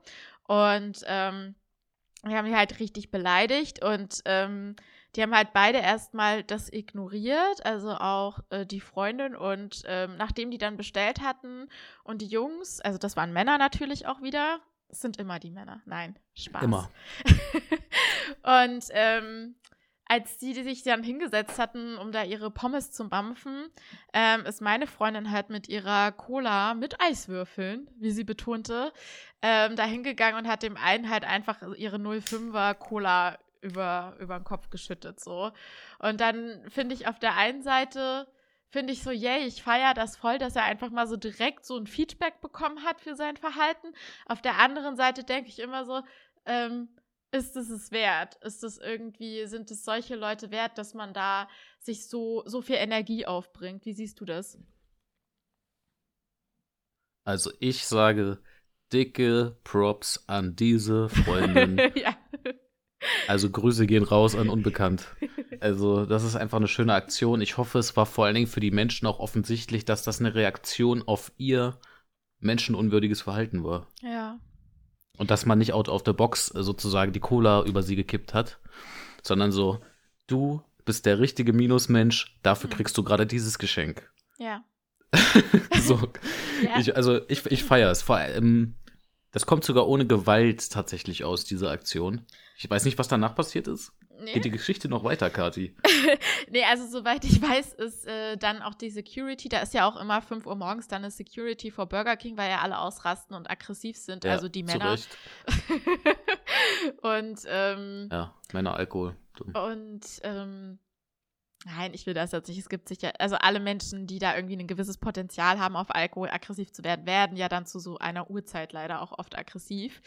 Und ähm, wir haben die halt richtig beleidigt und ähm, die haben halt beide erstmal das ignoriert, also auch äh, die Freundin. Und ähm, nachdem die dann bestellt hatten und die Jungs, also das waren Männer natürlich auch wieder, es sind immer die Männer, nein, Spaß. Immer. und ähm, als die, die sich dann hingesetzt hatten, um da ihre Pommes zu mampfen, ähm, ist meine Freundin halt mit ihrer Cola mit Eiswürfeln, wie sie betonte, ähm, da hingegangen und hat dem einen halt einfach ihre 05er Cola über, über den Kopf geschüttet, so. Und dann finde ich auf der einen Seite, finde ich so, yay, ich feiere das voll, dass er einfach mal so direkt so ein Feedback bekommen hat für sein Verhalten. Auf der anderen Seite denke ich immer so, ähm, ist es es wert? Ist es irgendwie, sind es solche Leute wert, dass man da sich so, so viel Energie aufbringt? Wie siehst du das? Also ich sage dicke Props an diese Freundin. ja. Also Grüße gehen raus an Unbekannt. Also das ist einfach eine schöne Aktion. Ich hoffe, es war vor allen Dingen für die Menschen auch offensichtlich, dass das eine Reaktion auf ihr menschenunwürdiges Verhalten war. Ja. Und dass man nicht out of the box sozusagen die Cola über sie gekippt hat, sondern so, du bist der richtige Minusmensch, dafür mhm. kriegst du gerade dieses Geschenk. Ja. so. Ja. Ich, also ich, ich feiere es. Vor allem, das kommt sogar ohne Gewalt tatsächlich aus, diese Aktion. Ich weiß nicht, was danach passiert ist. Nee. Geht die Geschichte noch weiter, Kati? nee, also soweit ich weiß, ist äh, dann auch die Security, da ist ja auch immer 5 Uhr morgens dann eine Security vor Burger King, weil ja alle ausrasten und aggressiv sind, ja, also die Männer. Zu Recht. und ähm, Ja, Männer Alkohol. Und ähm, Nein, ich will das jetzt nicht. Es gibt sicher, also alle Menschen, die da irgendwie ein gewisses Potenzial haben, auf Alkohol aggressiv zu werden, werden ja dann zu so einer Uhrzeit leider auch oft aggressiv.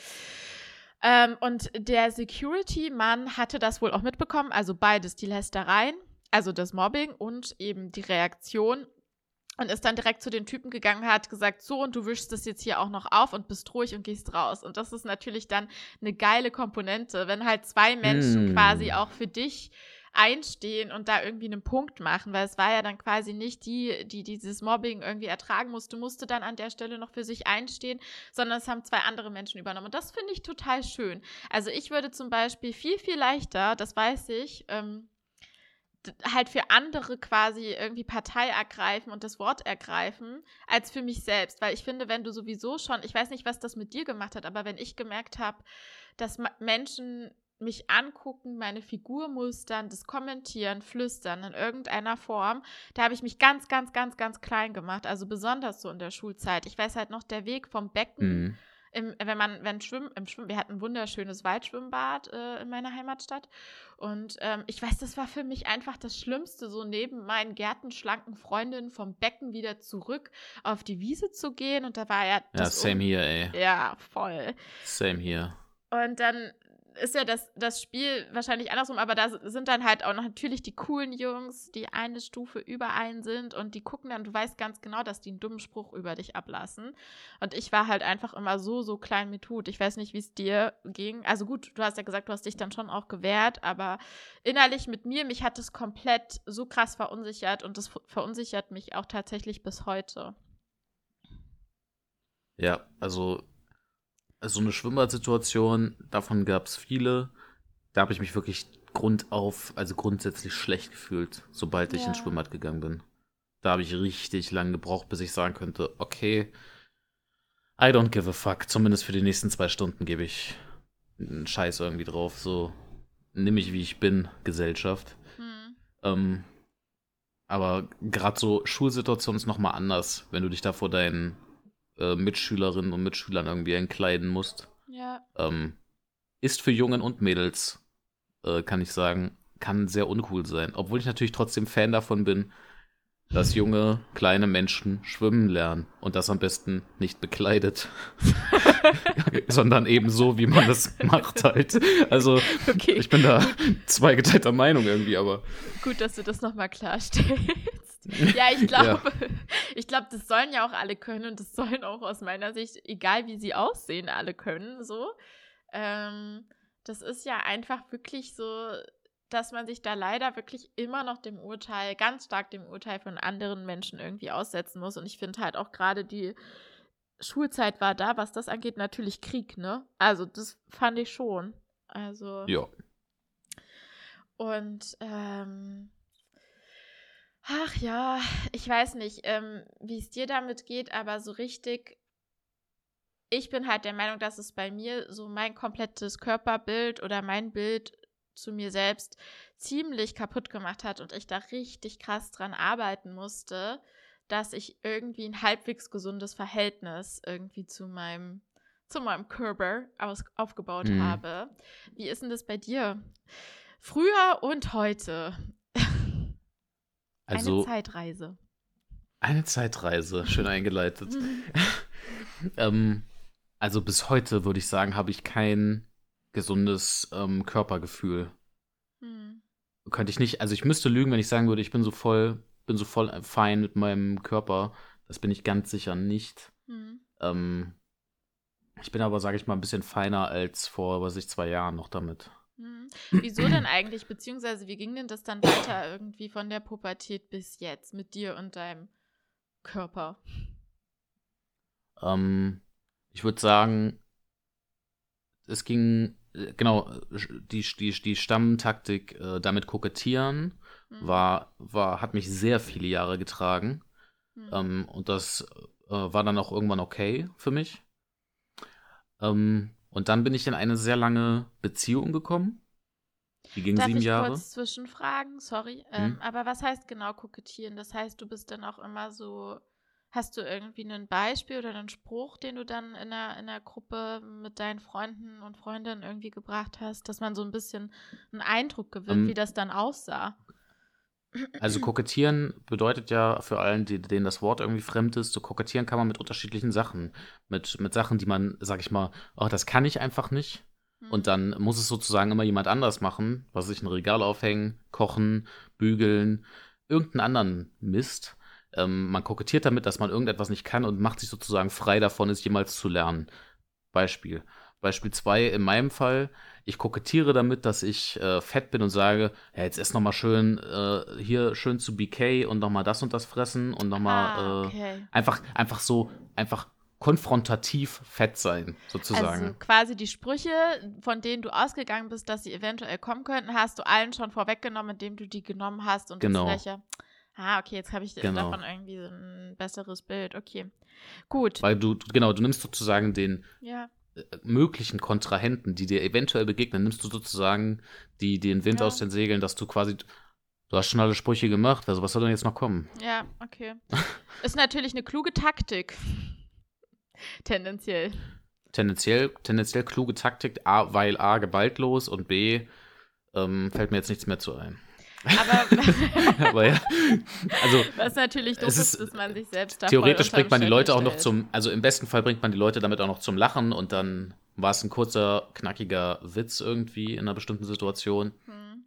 Ähm, und der Security-Mann hatte das wohl auch mitbekommen, also beides, die Lästereien, also das Mobbing und eben die Reaktion. Und ist dann direkt zu den Typen gegangen, hat gesagt, so, und du wischst das jetzt hier auch noch auf und bist ruhig und gehst raus. Und das ist natürlich dann eine geile Komponente, wenn halt zwei Menschen mm. quasi auch für dich einstehen und da irgendwie einen Punkt machen, weil es war ja dann quasi nicht die, die dieses Mobbing irgendwie ertragen musste, musste dann an der Stelle noch für sich einstehen, sondern es haben zwei andere Menschen übernommen. Und das finde ich total schön. Also ich würde zum Beispiel viel, viel leichter, das weiß ich, ähm, halt für andere quasi irgendwie Partei ergreifen und das Wort ergreifen, als für mich selbst. Weil ich finde, wenn du sowieso schon, ich weiß nicht, was das mit dir gemacht hat, aber wenn ich gemerkt habe, dass Menschen mich angucken, meine Figur mustern, das kommentieren, flüstern in irgendeiner Form. Da habe ich mich ganz, ganz, ganz, ganz klein gemacht. Also besonders so in der Schulzeit. Ich weiß halt noch, der Weg vom Becken, mhm. im, wenn man, wenn Schwimmen, im Schwimmen, wir hatten ein wunderschönes Waldschwimmbad äh, in meiner Heimatstadt. Und ähm, ich weiß, das war für mich einfach das Schlimmste, so neben meinen gärtenschlanken Freundinnen vom Becken wieder zurück auf die Wiese zu gehen. Und da war ja. Ja, same hier, ey. Ja, voll. Same hier. Und dann ist ja das, das Spiel wahrscheinlich andersrum, aber da sind dann halt auch noch natürlich die coolen Jungs, die eine Stufe über einen sind und die gucken dann, du weißt ganz genau, dass die einen dummen Spruch über dich ablassen. Und ich war halt einfach immer so, so klein mit Hut. Ich weiß nicht, wie es dir ging. Also gut, du hast ja gesagt, du hast dich dann schon auch gewehrt, aber innerlich mit mir, mich hat es komplett so krass verunsichert und das verunsichert mich auch tatsächlich bis heute. Ja, also so eine Schwimmbadsituation, davon gab es viele. Da habe ich mich wirklich grundauf, also grundsätzlich schlecht gefühlt, sobald ich ja. ins Schwimmbad gegangen bin. Da habe ich richtig lange gebraucht, bis ich sagen könnte, okay, I don't give a fuck. Zumindest für die nächsten zwei Stunden gebe ich einen Scheiß irgendwie drauf. So, nimm ich wie ich bin, Gesellschaft. Hm. Ähm, aber gerade so Schulsituation ist nochmal anders, wenn du dich da vor deinen äh, Mitschülerinnen und Mitschülern irgendwie entkleiden musst. Ja. Ähm, ist für Jungen und Mädels, äh, kann ich sagen, kann sehr uncool sein. Obwohl ich natürlich trotzdem Fan davon bin, dass junge, kleine Menschen schwimmen lernen und das am besten nicht bekleidet, sondern eben so, wie man das macht halt. Also okay. ich bin da zweigeteilter Meinung irgendwie, aber. Gut, dass du das nochmal klarstellst. ja, ich glaube, ja. ich glaube, das sollen ja auch alle können und das sollen auch aus meiner Sicht, egal wie sie aussehen, alle können so. Ähm, das ist ja einfach wirklich so dass man sich da leider wirklich immer noch dem Urteil, ganz stark dem Urteil von anderen Menschen irgendwie aussetzen muss. Und ich finde halt auch gerade die Schulzeit war da, was das angeht, natürlich Krieg, ne? Also das fand ich schon. Also. Ja. Und ähm, ach ja, ich weiß nicht, ähm, wie es dir damit geht, aber so richtig ich bin halt der Meinung, dass es bei mir so mein komplettes Körperbild oder mein Bild zu mir selbst ziemlich kaputt gemacht hat und ich da richtig krass dran arbeiten musste, dass ich irgendwie ein halbwegs gesundes Verhältnis irgendwie zu meinem zu meinem Körper aus, aufgebaut mhm. habe. Wie ist denn das bei dir? Früher und heute. Also, eine Zeitreise. Eine Zeitreise, schön eingeleitet. ähm, also bis heute würde ich sagen, habe ich kein gesundes ähm, Körpergefühl. Hm. Könnte ich nicht, also ich müsste lügen, wenn ich sagen würde, ich bin so voll, bin so voll fein mit meinem Körper. Das bin ich ganz sicher nicht. Hm. Ähm, ich bin aber, sage ich mal, ein bisschen feiner als vor, was ich, zwei Jahren noch damit. Hm. Wieso denn eigentlich, beziehungsweise wie ging denn das dann weiter irgendwie von der Pubertät bis jetzt mit dir und deinem Körper? Ähm, ich würde sagen, es ging genau, die, die, die Stammtaktik, äh, damit kokettieren, mhm. war, war, hat mich sehr viele Jahre getragen. Mhm. Ähm, und das äh, war dann auch irgendwann okay für mich. Ähm, und dann bin ich in eine sehr lange Beziehung gekommen. Die ging Darf sieben ich Jahre. kurz zwischenfragen? Sorry. Ähm, mhm. Aber was heißt genau kokettieren? Das heißt, du bist dann auch immer so Hast du irgendwie ein Beispiel oder einen Spruch, den du dann in der, in der Gruppe mit deinen Freunden und Freundinnen irgendwie gebracht hast, dass man so ein bisschen einen Eindruck gewinnt, um, ähm. wie das dann aussah? Also kokettieren bedeutet ja für allen, die, denen das Wort irgendwie fremd ist, so kokettieren kann man mit unterschiedlichen Sachen. Mit, mit Sachen, die man, sag ich mal, oh, das kann ich einfach nicht. Mhm. Und dann muss es sozusagen immer jemand anders machen, was sich ein Regal aufhängen, kochen, bügeln, irgendeinen anderen Mist. Ähm, man kokettiert damit, dass man irgendetwas nicht kann und macht sich sozusagen frei davon, es jemals zu lernen. Beispiel. Beispiel 2 in meinem Fall, ich kokettiere damit, dass ich äh, fett bin und sage, ja, jetzt ess nochmal schön äh, hier schön zu BK und nochmal das und das fressen und nochmal ah, okay. äh, einfach, einfach so, einfach konfrontativ fett sein, sozusagen. Also quasi die Sprüche, von denen du ausgegangen bist, dass sie eventuell kommen könnten, hast du allen schon vorweggenommen, indem du die genommen hast und genau. das Fläche. Ah, okay, jetzt habe ich genau. davon irgendwie ein besseres Bild. Okay, gut. Weil du, genau, du nimmst sozusagen den ja. Möglichen Kontrahenten, die dir eventuell begegnen, nimmst du sozusagen die, den Wind ja. aus den Segeln, dass du quasi, du hast schon alle Sprüche gemacht, also was soll denn jetzt noch kommen? Ja, okay. Ist natürlich eine kluge Taktik. Tendenziell. Tendenziell, tendenziell kluge Taktik, A, weil A, gewaltlos und B, ähm, fällt mir jetzt nichts mehr zu ein. Aber, aber ja, also was natürlich doof ist, ist, dass man sich selbst da Theoretisch bringt man die Leute auch noch zum, also im besten Fall bringt man die Leute damit auch noch zum Lachen und dann war es ein kurzer, knackiger Witz irgendwie in einer bestimmten Situation. Hm.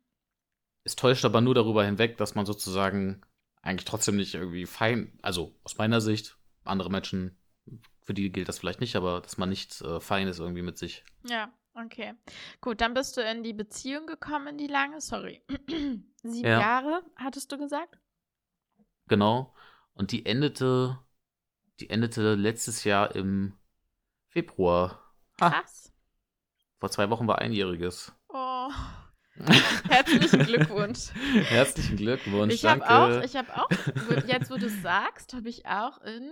Es täuscht aber nur darüber hinweg, dass man sozusagen eigentlich trotzdem nicht irgendwie fein, also aus meiner Sicht, andere Menschen, für die gilt das vielleicht nicht, aber dass man nicht äh, fein ist irgendwie mit sich. Ja. Okay. Gut, dann bist du in die Beziehung gekommen, in die lange, sorry. Sieben ja. Jahre, hattest du gesagt? Genau. Und die endete, die endete letztes Jahr im Februar. Krass. Vor zwei Wochen war einjähriges. Oh. Herzlichen Glückwunsch. Herzlichen Glückwunsch. Ich habe auch, ich habe auch, jetzt wo du es sagst, habe ich auch in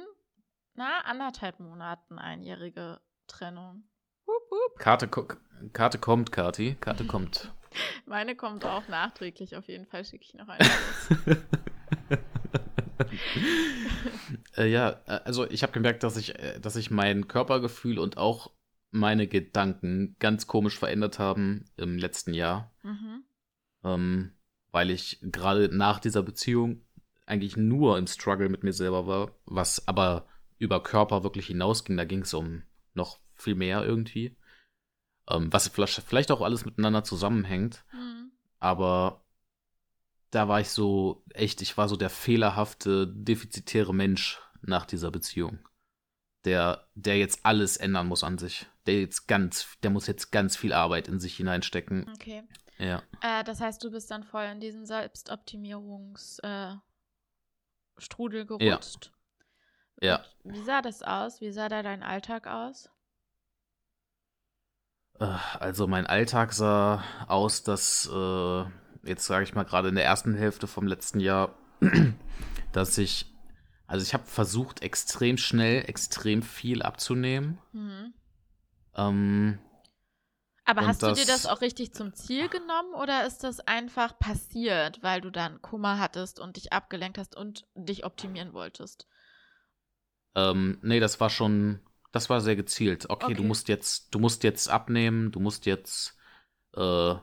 na, anderthalb Monaten einjährige Trennung. Hup, hup. Karte, Karte kommt, Kati. Karte kommt. Meine kommt auch nachträglich. Auf jeden Fall schicke ich noch eine. äh, ja, also ich habe gemerkt, dass ich, äh, dass ich mein Körpergefühl und auch meine Gedanken ganz komisch verändert haben im letzten Jahr. Mhm. Ähm, weil ich gerade nach dieser Beziehung eigentlich nur im Struggle mit mir selber war, was aber über Körper wirklich hinausging. Da ging es um noch viel mehr irgendwie. Ähm, was vielleicht auch alles miteinander zusammenhängt. Mhm. Aber da war ich so, echt, ich war so der fehlerhafte, defizitäre Mensch nach dieser Beziehung. Der, der jetzt alles ändern muss an sich. Der jetzt ganz, der muss jetzt ganz viel Arbeit in sich hineinstecken. Okay. Ja. Äh, das heißt, du bist dann voll in diesen Selbstoptimierungsstrudel äh, gerutscht. Ja. ja. Wie sah das aus? Wie sah da dein Alltag aus? Äh, also mein Alltag sah aus, dass äh, jetzt sage ich mal gerade in der ersten Hälfte vom letzten Jahr, dass ich, also ich habe versucht, extrem schnell, extrem viel abzunehmen. Mhm. Ähm, aber hast du dir das auch richtig zum Ziel genommen oder ist das einfach passiert, weil du dann Kummer hattest und dich abgelenkt hast und dich optimieren wolltest? Ähm, nee, das war schon, das war sehr gezielt. Okay, okay. du musst jetzt, du musst jetzt abnehmen, du musst jetzt äh,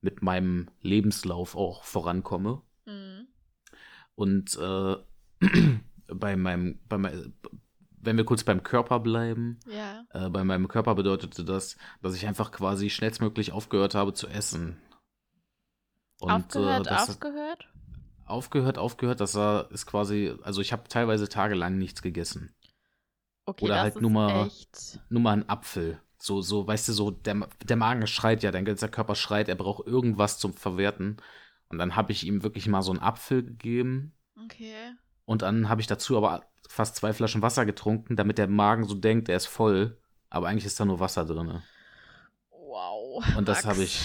mit meinem Lebenslauf auch vorankomme. Mhm. Und äh, bei meinem, bei mein, wenn wir kurz beim Körper bleiben, ja. äh, bei meinem Körper bedeutete das, dass ich einfach quasi schnellstmöglich aufgehört habe zu essen. Und, aufgehört, äh, das, aufgehört? Aufgehört, aufgehört, das war, ist quasi, also ich habe teilweise tagelang nichts gegessen. Okay, Oder halt nur mal, nur mal einen Apfel. So, so, weißt du, so, der, der Magen schreit ja, dein ganzer Körper schreit, er braucht irgendwas zum Verwerten. Und dann habe ich ihm wirklich mal so einen Apfel gegeben. Okay. Und dann habe ich dazu aber fast zwei Flaschen Wasser getrunken, damit der Magen so denkt, er ist voll. Aber eigentlich ist da nur Wasser drin. Wow. Und das habe ich,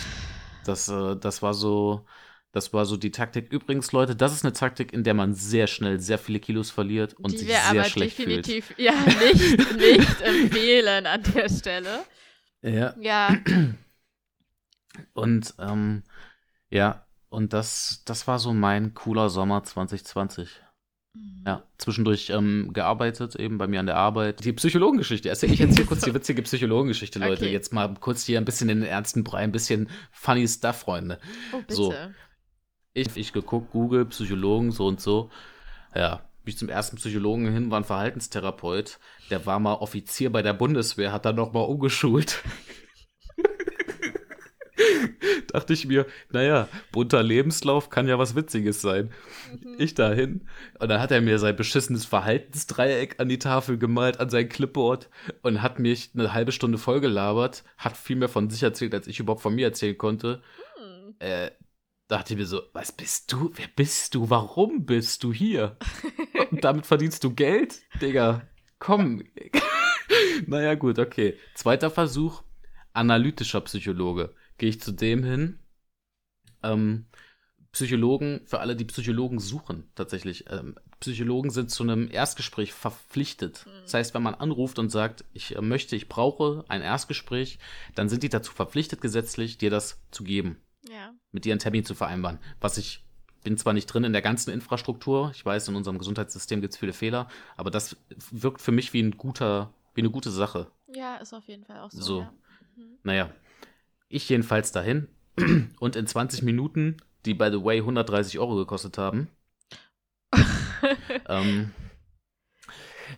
das, äh, das war so, das war so die Taktik. Übrigens, Leute, das ist eine Taktik, in der man sehr schnell sehr viele Kilos verliert und die sich sehr aber schlecht definitiv, fühlt. Ja, nicht, nicht empfehlen an der Stelle. Ja. Ja. Und ähm, ja, und das, das war so mein cooler Sommer 2020. Mhm. Ja, zwischendurch ähm, gearbeitet, eben bei mir an der Arbeit. Die Psychologengeschichte. Ich erzähle kurz die witzige Psychologengeschichte, Leute. Okay. Jetzt mal kurz hier ein bisschen in den ernsten Brei, ein bisschen funny Stuff, Freunde. Oh, bitte. So, ich, ich geguckt, Google, Psychologen, so und so. Ja, bin ich zum ersten Psychologen hin, war ein Verhaltenstherapeut. Der war mal Offizier bei der Bundeswehr, hat dann noch mal umgeschult. Dachte ich mir, naja, bunter Lebenslauf kann ja was Witziges sein. Mhm. Ich dahin. Und dann hat er mir sein beschissenes Verhaltensdreieck an die Tafel gemalt, an sein Clipboard und hat mich eine halbe Stunde vollgelabert, hat viel mehr von sich erzählt, als ich überhaupt von mir erzählen konnte. Mhm. Äh, dachte ich mir so, was bist du? Wer bist du? Warum bist du hier? Und damit verdienst du Geld? Digga, komm. naja, gut, okay. Zweiter Versuch, analytischer Psychologe. Gehe ich zu dem hin. Ähm, Psychologen, für alle, die Psychologen suchen, tatsächlich. Ähm, Psychologen sind zu einem Erstgespräch verpflichtet. Mhm. Das heißt, wenn man anruft und sagt, ich äh, möchte, ich brauche ein Erstgespräch, dann sind die dazu verpflichtet, gesetzlich dir das zu geben ja. mit dir einen Termin zu vereinbaren. Was ich bin zwar nicht drin in der ganzen Infrastruktur, ich weiß, in unserem Gesundheitssystem gibt es viele Fehler, aber das wirkt für mich wie ein guter, wie eine gute Sache. Ja, ist auf jeden Fall auch so. so. Ja. Mhm. Naja, ich jedenfalls dahin und in 20 Minuten, die by the way 130 Euro gekostet haben, ähm,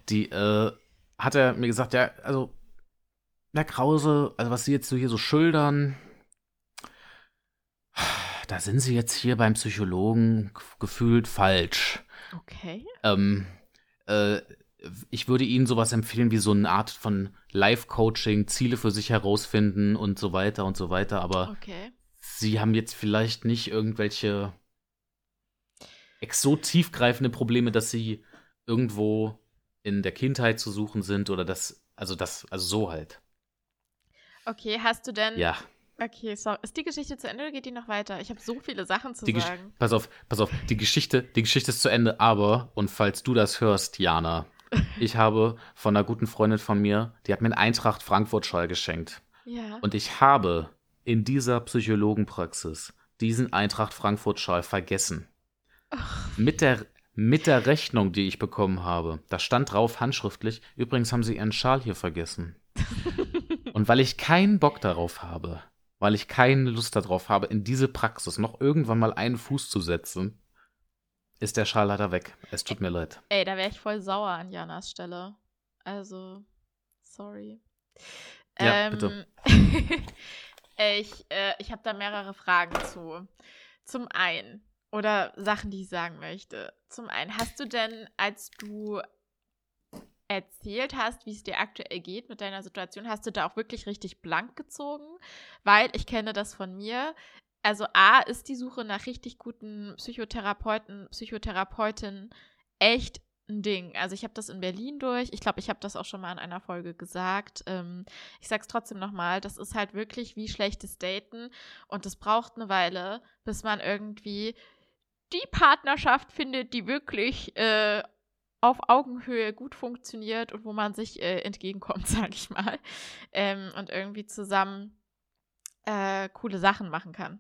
die äh, hat er mir gesagt, ja, also Herr Krause, also was Sie jetzt so hier so schildern, da sind Sie jetzt hier beim Psychologen gefühlt falsch. Okay. Ähm, äh, ich würde Ihnen sowas empfehlen wie so eine Art von Life-Coaching, Ziele für sich herausfinden und so weiter und so weiter. Aber okay. Sie haben jetzt vielleicht nicht irgendwelche so tiefgreifende Probleme, dass Sie irgendwo in der Kindheit zu suchen sind oder das, also das, also so halt. Okay, hast du denn ja. Okay, so. Ist die Geschichte zu Ende oder geht die noch weiter? Ich habe so viele Sachen zu die sagen. Gesch pass auf, pass auf, die Geschichte, die Geschichte ist zu Ende, aber, und falls du das hörst, Jana, ich habe von einer guten Freundin von mir, die hat mir einen Eintracht Frankfurt-Schall geschenkt. Ja. Und ich habe in dieser Psychologenpraxis diesen Eintracht Frankfurt-Schal vergessen. Ach. Mit der, mit der Rechnung, die ich bekommen habe, da stand drauf handschriftlich, übrigens haben sie ihren Schal hier vergessen. Und weil ich keinen Bock darauf habe, weil ich keine Lust darauf habe, in diese Praxis noch irgendwann mal einen Fuß zu setzen, ist der Schal leider weg. Es tut mir leid. Ey, da wäre ich voll sauer an Janas Stelle. Also, sorry. Ja, ähm, bitte. ich äh, ich habe da mehrere Fragen zu. Zum einen, oder Sachen, die ich sagen möchte. Zum einen, hast du denn, als du erzählt hast, wie es dir aktuell geht mit deiner Situation, hast du da auch wirklich richtig blank gezogen? Weil ich kenne das von mir. Also A ist die Suche nach richtig guten Psychotherapeuten, Psychotherapeutinnen echt ein Ding. Also ich habe das in Berlin durch. Ich glaube, ich habe das auch schon mal in einer Folge gesagt. Ähm, ich sage es trotzdem nochmal, das ist halt wirklich wie schlechtes Daten und es braucht eine Weile, bis man irgendwie die Partnerschaft findet, die wirklich äh, auf Augenhöhe gut funktioniert und wo man sich äh, entgegenkommt, sage ich mal. Ähm, und irgendwie zusammen äh, coole Sachen machen kann.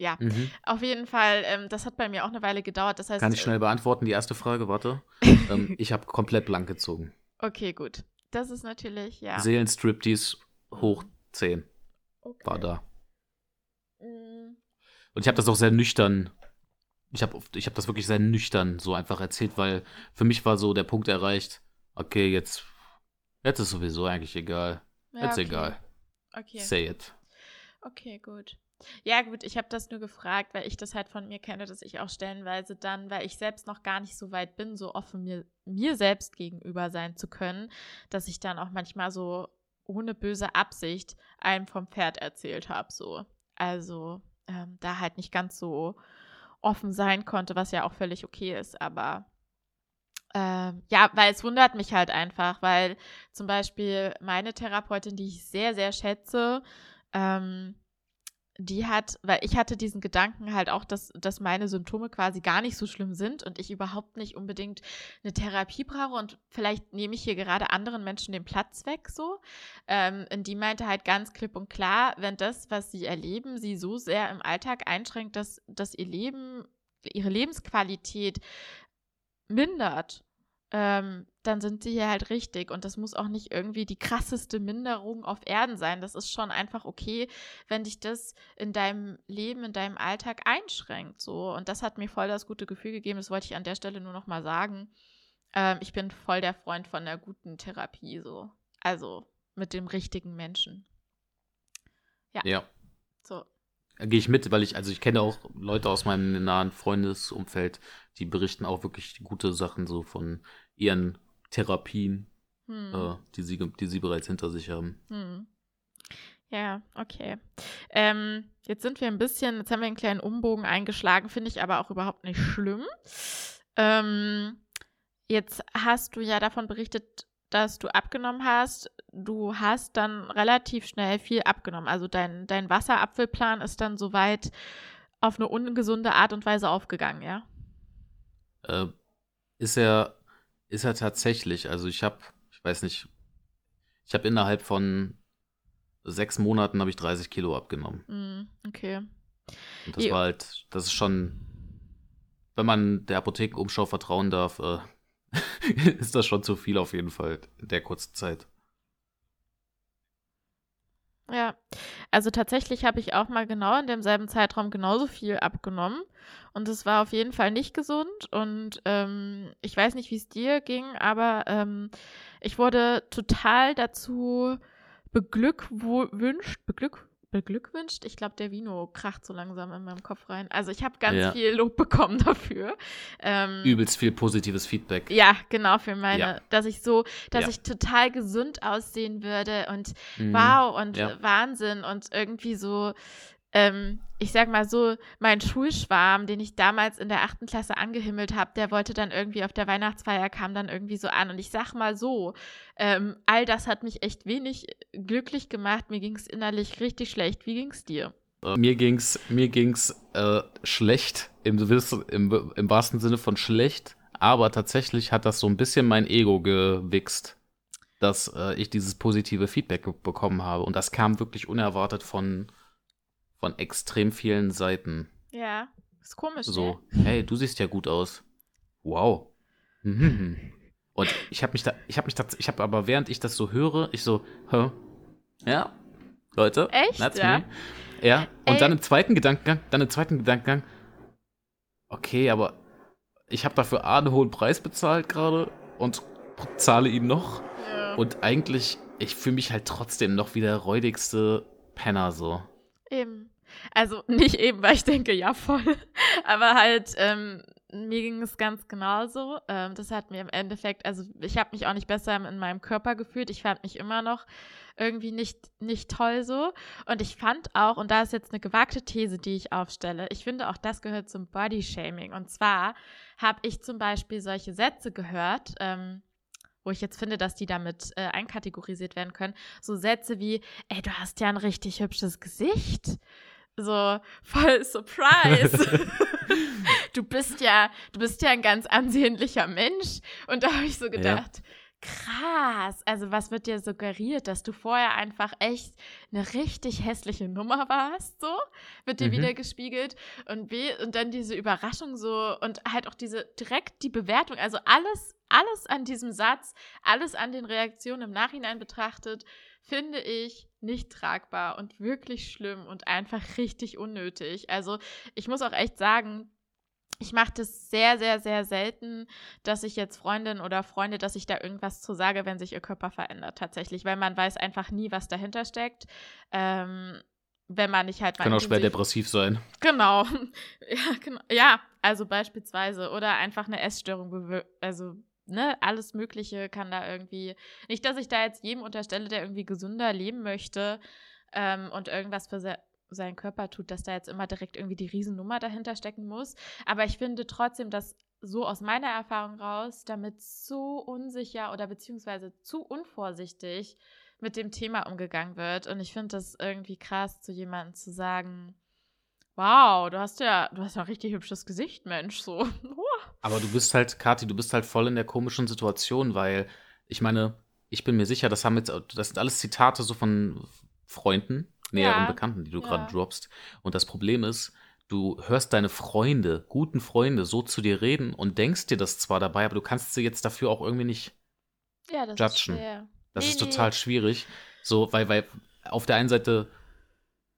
Ja, mhm. auf jeden Fall, ähm, das hat bei mir auch eine Weile gedauert. Das heißt, Kann ich schnell beantworten, die erste Frage, warte. ähm, ich habe komplett blank gezogen. Okay, gut. Das ist natürlich, ja. Seelenstriptease hoch 10 okay. war da. Mhm. Und ich habe das auch sehr nüchtern ich habe ich hab das wirklich sehr nüchtern so einfach erzählt, weil für mich war so der Punkt erreicht, okay, jetzt, jetzt ist sowieso eigentlich egal. Ja, jetzt okay. egal. Okay. Say it. Okay, gut. Ja, gut, ich habe das nur gefragt, weil ich das halt von mir kenne, dass ich auch stellenweise dann, weil ich selbst noch gar nicht so weit bin, so offen mir, mir selbst gegenüber sein zu können, dass ich dann auch manchmal so ohne böse Absicht einem vom Pferd erzählt habe, so. Also ähm, da halt nicht ganz so offen sein konnte, was ja auch völlig okay ist, aber ähm, ja, weil es wundert mich halt einfach, weil zum Beispiel meine Therapeutin, die ich sehr, sehr schätze, ähm, die hat, weil ich hatte diesen Gedanken halt auch, dass, dass meine Symptome quasi gar nicht so schlimm sind und ich überhaupt nicht unbedingt eine Therapie brauche und vielleicht nehme ich hier gerade anderen Menschen den Platz weg so. Ähm, und die meinte halt ganz klipp und klar, wenn das, was sie erleben, sie so sehr im Alltag einschränkt, dass, dass ihr Leben, ihre Lebensqualität mindert ähm, dann sind sie hier halt richtig. Und das muss auch nicht irgendwie die krasseste Minderung auf Erden sein. Das ist schon einfach okay, wenn dich das in deinem Leben, in deinem Alltag einschränkt. So. Und das hat mir voll das gute Gefühl gegeben. Das wollte ich an der Stelle nur noch mal sagen. Ähm, ich bin voll der Freund von der guten Therapie. So. Also mit dem richtigen Menschen. Ja. Ja. So. Gehe ich mit, weil ich, also ich kenne auch Leute aus meinem nahen Freundesumfeld, die berichten auch wirklich gute Sachen so von ihren Therapien, hm. äh, die, sie, die sie bereits hinter sich haben. Hm. Ja, okay. Ähm, jetzt sind wir ein bisschen, jetzt haben wir einen kleinen Umbogen eingeschlagen, finde ich aber auch überhaupt nicht schlimm. Ähm, jetzt hast du ja davon berichtet, dass du abgenommen hast. Du hast dann relativ schnell viel abgenommen. Also dein, dein Wasserapfelplan ist dann soweit auf eine ungesunde Art und Weise aufgegangen, ja? Äh, ist er, ist er tatsächlich. Also ich habe, ich weiß nicht, ich habe innerhalb von sechs Monaten habe ich 30 Kilo abgenommen. Mm, okay. Und das jo. war halt, das ist schon, wenn man der Apothekenumschau vertrauen darf, äh, ist das schon zu viel auf jeden Fall in der kurzen Zeit. Ja, also tatsächlich habe ich auch mal genau in demselben Zeitraum genauso viel abgenommen und es war auf jeden Fall nicht gesund und ähm, ich weiß nicht, wie es dir ging, aber ähm, ich wurde total dazu beglückwünscht, beglück, beglückwünscht. Ich glaube, der Vino kracht so langsam in meinem Kopf rein. Also ich habe ganz ja. viel Lob bekommen dafür. Ähm, Übelst viel positives Feedback. Ja, genau, für meine, ja. dass ich so, dass ja. ich total gesund aussehen würde und mhm. wow und Wahnsinn und irgendwie so ähm, ich sag mal so, mein Schulschwarm, den ich damals in der achten Klasse angehimmelt habe, der wollte dann irgendwie auf der Weihnachtsfeier, kam dann irgendwie so an. Und ich sag mal so, ähm, all das hat mich echt wenig glücklich gemacht. Mir ging es innerlich richtig schlecht. Wie ging es dir? Äh, mir ging's, mir ging's äh, schlecht, im, im, im wahrsten Sinne von schlecht, aber tatsächlich hat das so ein bisschen mein Ego gewichst, dass äh, ich dieses positive Feedback bekommen habe. Und das kam wirklich unerwartet von von extrem vielen Seiten. Ja, ist komisch. So, ne? hey, du siehst ja gut aus. Wow. Mhm. Und ich habe mich da, ich habe mich da, ich habe aber während ich das so höre, ich so, hä? Ja, Leute. Echt? Ja. Ja. Und Ey. dann im zweiten Gedankengang, dann im zweiten Gedankengang, okay, aber ich habe dafür A, einen hohen Preis bezahlt gerade und zahle ihn noch. Ja. Und eigentlich, ich fühle mich halt trotzdem noch wie der räudigste Penner so. Eben. Also nicht eben, weil ich denke, ja, voll. Aber halt, ähm, mir ging es ganz genauso. Ähm, das hat mir im Endeffekt, also ich habe mich auch nicht besser in meinem Körper gefühlt. Ich fand mich immer noch irgendwie nicht, nicht toll so. Und ich fand auch, und da ist jetzt eine gewagte These, die ich aufstelle, ich finde auch, das gehört zum Bodyshaming. Und zwar habe ich zum Beispiel solche Sätze gehört, ähm, wo ich jetzt finde, dass die damit äh, einkategorisiert werden können. So Sätze wie, ey, du hast ja ein richtig hübsches Gesicht. So voll Surprise. du bist ja, du bist ja ein ganz ansehnlicher Mensch. Und da habe ich so gedacht, ja. krass. Also was wird dir suggeriert, dass du vorher einfach echt eine richtig hässliche Nummer warst? So wird dir mhm. wieder gespiegelt und wie und dann diese Überraschung so und halt auch diese direkt die Bewertung. Also alles, alles an diesem Satz, alles an den Reaktionen im Nachhinein betrachtet finde ich nicht tragbar und wirklich schlimm und einfach richtig unnötig. Also ich muss auch echt sagen, ich mache das sehr, sehr, sehr selten, dass ich jetzt Freundin oder Freunde, dass ich da irgendwas zu sage, wenn sich ihr Körper verändert, tatsächlich, weil man weiß einfach nie, was dahinter steckt. Ähm, wenn man nicht halt Kann auch schwer depressiv sein. Genau. Ja, genau. ja, also beispielsweise. Oder einfach eine Essstörung, also ne, alles Mögliche kann da irgendwie. Nicht, dass ich da jetzt jedem unterstelle, der irgendwie gesünder leben möchte ähm, und irgendwas für se seinen Körper tut, dass da jetzt immer direkt irgendwie die Riesennummer dahinter stecken muss. Aber ich finde trotzdem, dass so aus meiner Erfahrung raus, damit zu unsicher oder beziehungsweise zu unvorsichtig mit dem Thema umgegangen wird. Und ich finde das irgendwie krass, zu jemandem zu sagen, wow, du hast ja, du hast ja ein richtig hübsches Gesicht, Mensch, so. Aber du bist halt, Kathi, du bist halt voll in der komischen Situation, weil ich meine, ich bin mir sicher, das haben jetzt, das sind alles Zitate so von Freunden, näheren ja. Bekannten, die du ja. gerade droppst. Und das Problem ist, du hörst deine Freunde, guten Freunde, so zu dir reden und denkst dir das zwar dabei, aber du kannst sie jetzt dafür auch irgendwie nicht ja, das judgen. Ist schwer. Das nee, ist total nee. schwierig. So, weil, weil auf der einen Seite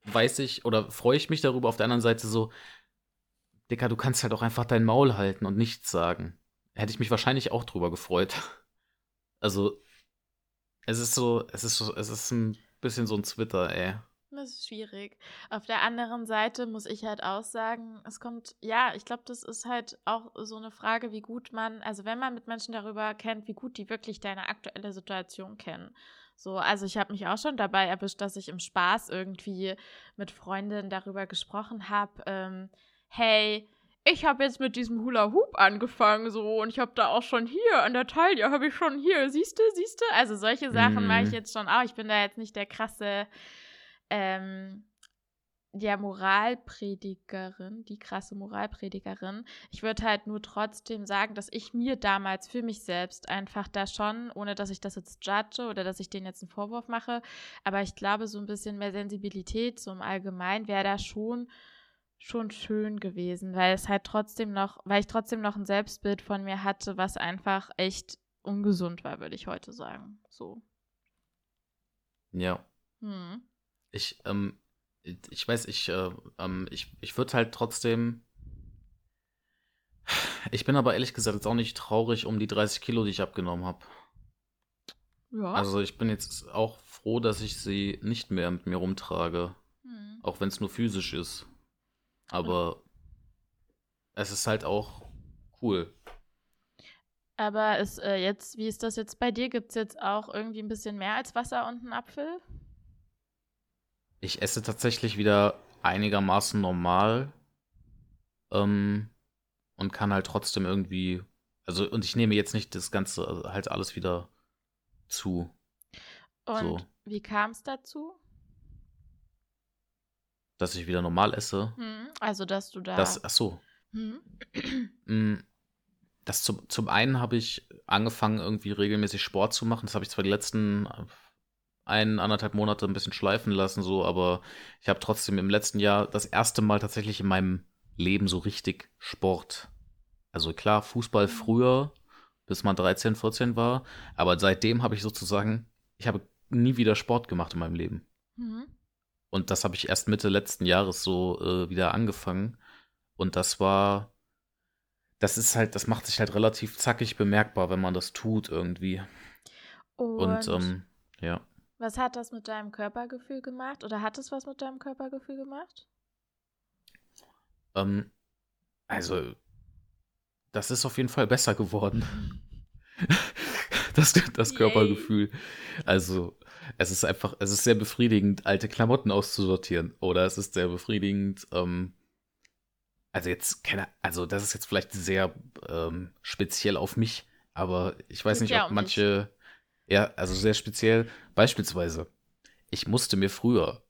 weiß ich oder freue ich mich darüber, auf der anderen Seite so, Dicker, du kannst halt auch einfach dein Maul halten und nichts sagen. Hätte ich mich wahrscheinlich auch drüber gefreut. Also, es ist so, es ist so, es ist ein bisschen so ein Twitter, ey. Das ist schwierig. Auf der anderen Seite muss ich halt auch sagen, es kommt, ja, ich glaube, das ist halt auch so eine Frage, wie gut man, also wenn man mit Menschen darüber kennt, wie gut die wirklich deine aktuelle Situation kennen. So, also ich habe mich auch schon dabei erwischt, dass ich im Spaß irgendwie mit Freundinnen darüber gesprochen habe, ähm, hey, ich habe jetzt mit diesem Hula Hoop angefangen so und ich habe da auch schon hier an der Taille habe ich schon hier, siehst du, siehst du? Also solche Sachen mm. mache ich mhm. jetzt schon auch. Ich bin da jetzt nicht der krasse ähm, der Moralpredigerin, die krasse Moralpredigerin. Ich würde halt nur trotzdem sagen, dass ich mir damals für mich selbst einfach da schon, ohne dass ich das jetzt judge oder dass ich denen jetzt einen Vorwurf mache, aber ich glaube, so ein bisschen mehr Sensibilität so im Allgemeinen wäre da schon schon schön gewesen, weil es halt trotzdem noch, weil ich trotzdem noch ein Selbstbild von mir hatte, was einfach echt ungesund war, würde ich heute sagen. So. Ja. Hm. Ich, ähm, ich weiß, ich, äh, ähm, ich, ich würde halt trotzdem. Ich bin aber ehrlich gesagt jetzt auch nicht traurig um die 30 Kilo, die ich abgenommen habe. Ja. Also ich bin jetzt auch froh, dass ich sie nicht mehr mit mir rumtrage. Hm. Auch wenn es nur physisch ist. Aber es ist halt auch cool. Aber ist äh, jetzt, wie ist das jetzt bei dir? Gibt es jetzt auch irgendwie ein bisschen mehr als Wasser und einen Apfel? Ich esse tatsächlich wieder einigermaßen normal. Ähm, und kann halt trotzdem irgendwie. Also, und ich nehme jetzt nicht das Ganze, also halt alles wieder zu. Und so. wie kam es dazu? dass ich wieder normal esse. Hm, also, dass du da. Das, ach so. Hm. Mm, das zum, zum einen habe ich angefangen, irgendwie regelmäßig Sport zu machen. Das habe ich zwar die letzten ein, anderthalb Monate ein bisschen schleifen lassen, so, aber ich habe trotzdem im letzten Jahr das erste Mal tatsächlich in meinem Leben so richtig Sport. Also klar, Fußball hm. früher, bis man 13, 14 war, aber seitdem habe ich sozusagen, ich habe nie wieder Sport gemacht in meinem Leben. Mhm. Und das habe ich erst Mitte letzten Jahres so äh, wieder angefangen. Und das war, das ist halt, das macht sich halt relativ zackig bemerkbar, wenn man das tut irgendwie. Und, Und, ähm, ja. Was hat das mit deinem Körpergefühl gemacht? Oder hat es was mit deinem Körpergefühl gemacht? Ähm, also, das ist auf jeden Fall besser geworden. das, das Yay. Körpergefühl. Also, es ist einfach, es ist sehr befriedigend, alte Klamotten auszusortieren. Oder es ist sehr befriedigend, ähm, also jetzt, keine, also das ist jetzt vielleicht sehr ähm, speziell auf mich, aber ich weiß Geht nicht, ja ob manche, ja, also sehr speziell, beispielsweise, ich musste mir früher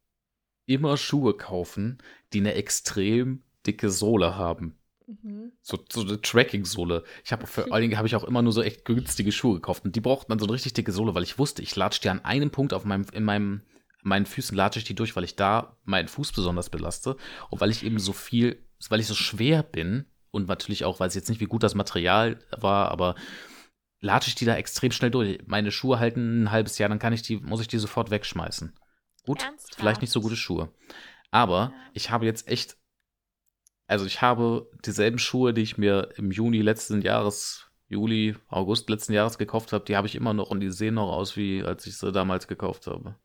immer Schuhe kaufen, die eine extrem dicke Sohle haben. Mhm. So, so eine Tracking-Sohle. Ich habe vor allen Dingen habe ich auch immer nur so echt günstige Schuhe gekauft. Und die brauchten dann so eine richtig dicke Sohle, weil ich wusste, ich latsche die an einem Punkt auf meinem, in meinem, meinen Füßen latsche ich die durch, weil ich da meinen Fuß besonders belaste. Und weil ich eben so viel, weil ich so schwer bin und natürlich auch, weiß ich jetzt nicht, wie gut das Material war, aber latsche ich die da extrem schnell durch. Meine Schuhe halten ein halbes Jahr, dann kann ich die, muss ich die sofort wegschmeißen. Gut, Ernsthaft? vielleicht nicht so gute Schuhe. Aber Ja. ich habe jetzt echt also ich habe dieselben Schuhe, die ich mir im Juni letzten Jahres, Juli, August letzten Jahres gekauft habe, die habe ich immer noch und die sehen noch aus, wie als ich sie damals gekauft habe.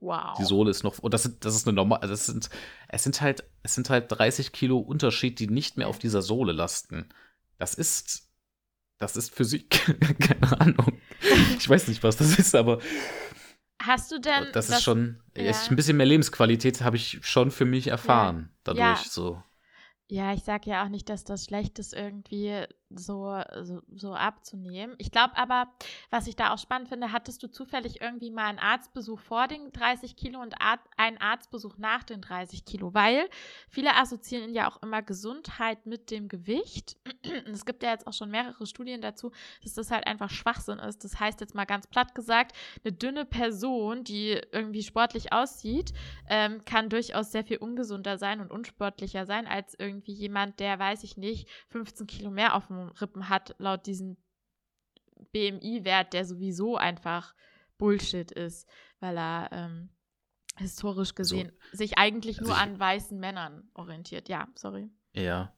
Wow. Die Sohle ist noch, und das sind, das ist eine normale, das sind, es sind halt, es sind halt 30 Kilo Unterschied, die nicht mehr auf dieser Sohle lasten. Das ist, das ist Physik, keine Ahnung. Ich weiß nicht, was das ist, aber Hast du denn das ist schon, ja. ein bisschen mehr Lebensqualität habe ich schon für mich erfahren, dadurch Ja. so. Ja, ich sage ja auch nicht, dass das schlecht ist, irgendwie so, so, so abzunehmen. Ich glaube aber, was ich da auch spannend finde, hattest du zufällig irgendwie mal einen Arztbesuch vor den 30 Kilo und Ar einen Arztbesuch nach den 30 Kilo? Weil viele assoziieren ja auch immer Gesundheit mit dem Gewicht. Und es gibt ja jetzt auch schon mehrere Studien dazu, dass das halt einfach Schwachsinn ist. Das heißt jetzt mal ganz platt gesagt, eine dünne Person, die irgendwie sportlich aussieht, ähm, kann durchaus sehr viel ungesunder sein und unsportlicher sein als irgendwie jemand, der, weiß ich nicht, 15 Kilo mehr auf den Rippen hat, laut diesem BMI-Wert, der sowieso einfach Bullshit ist, weil er ähm, historisch gesehen sich eigentlich Also nur ich- an weißen Männern orientiert. Ja, sorry. Ja.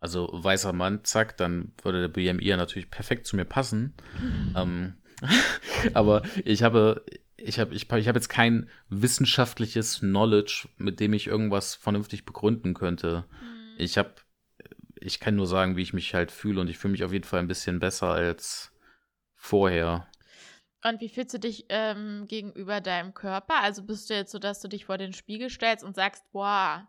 Also weißer Mann, zack, dann würde der BMI ja natürlich perfekt zu mir passen. Ähm, aber ich habe, ich habe, ich, ich habe jetzt kein wissenschaftliches Knowledge, mit dem ich irgendwas vernünftig begründen könnte. Mhm. Ich habe, ich kann nur sagen, wie ich mich halt fühle und ich fühle mich auf jeden Fall ein bisschen besser als vorher. Und wie fühlst du dich ähm, gegenüber deinem Körper? Also bist du jetzt so, dass du dich vor den Spiegel stellst und sagst, boah,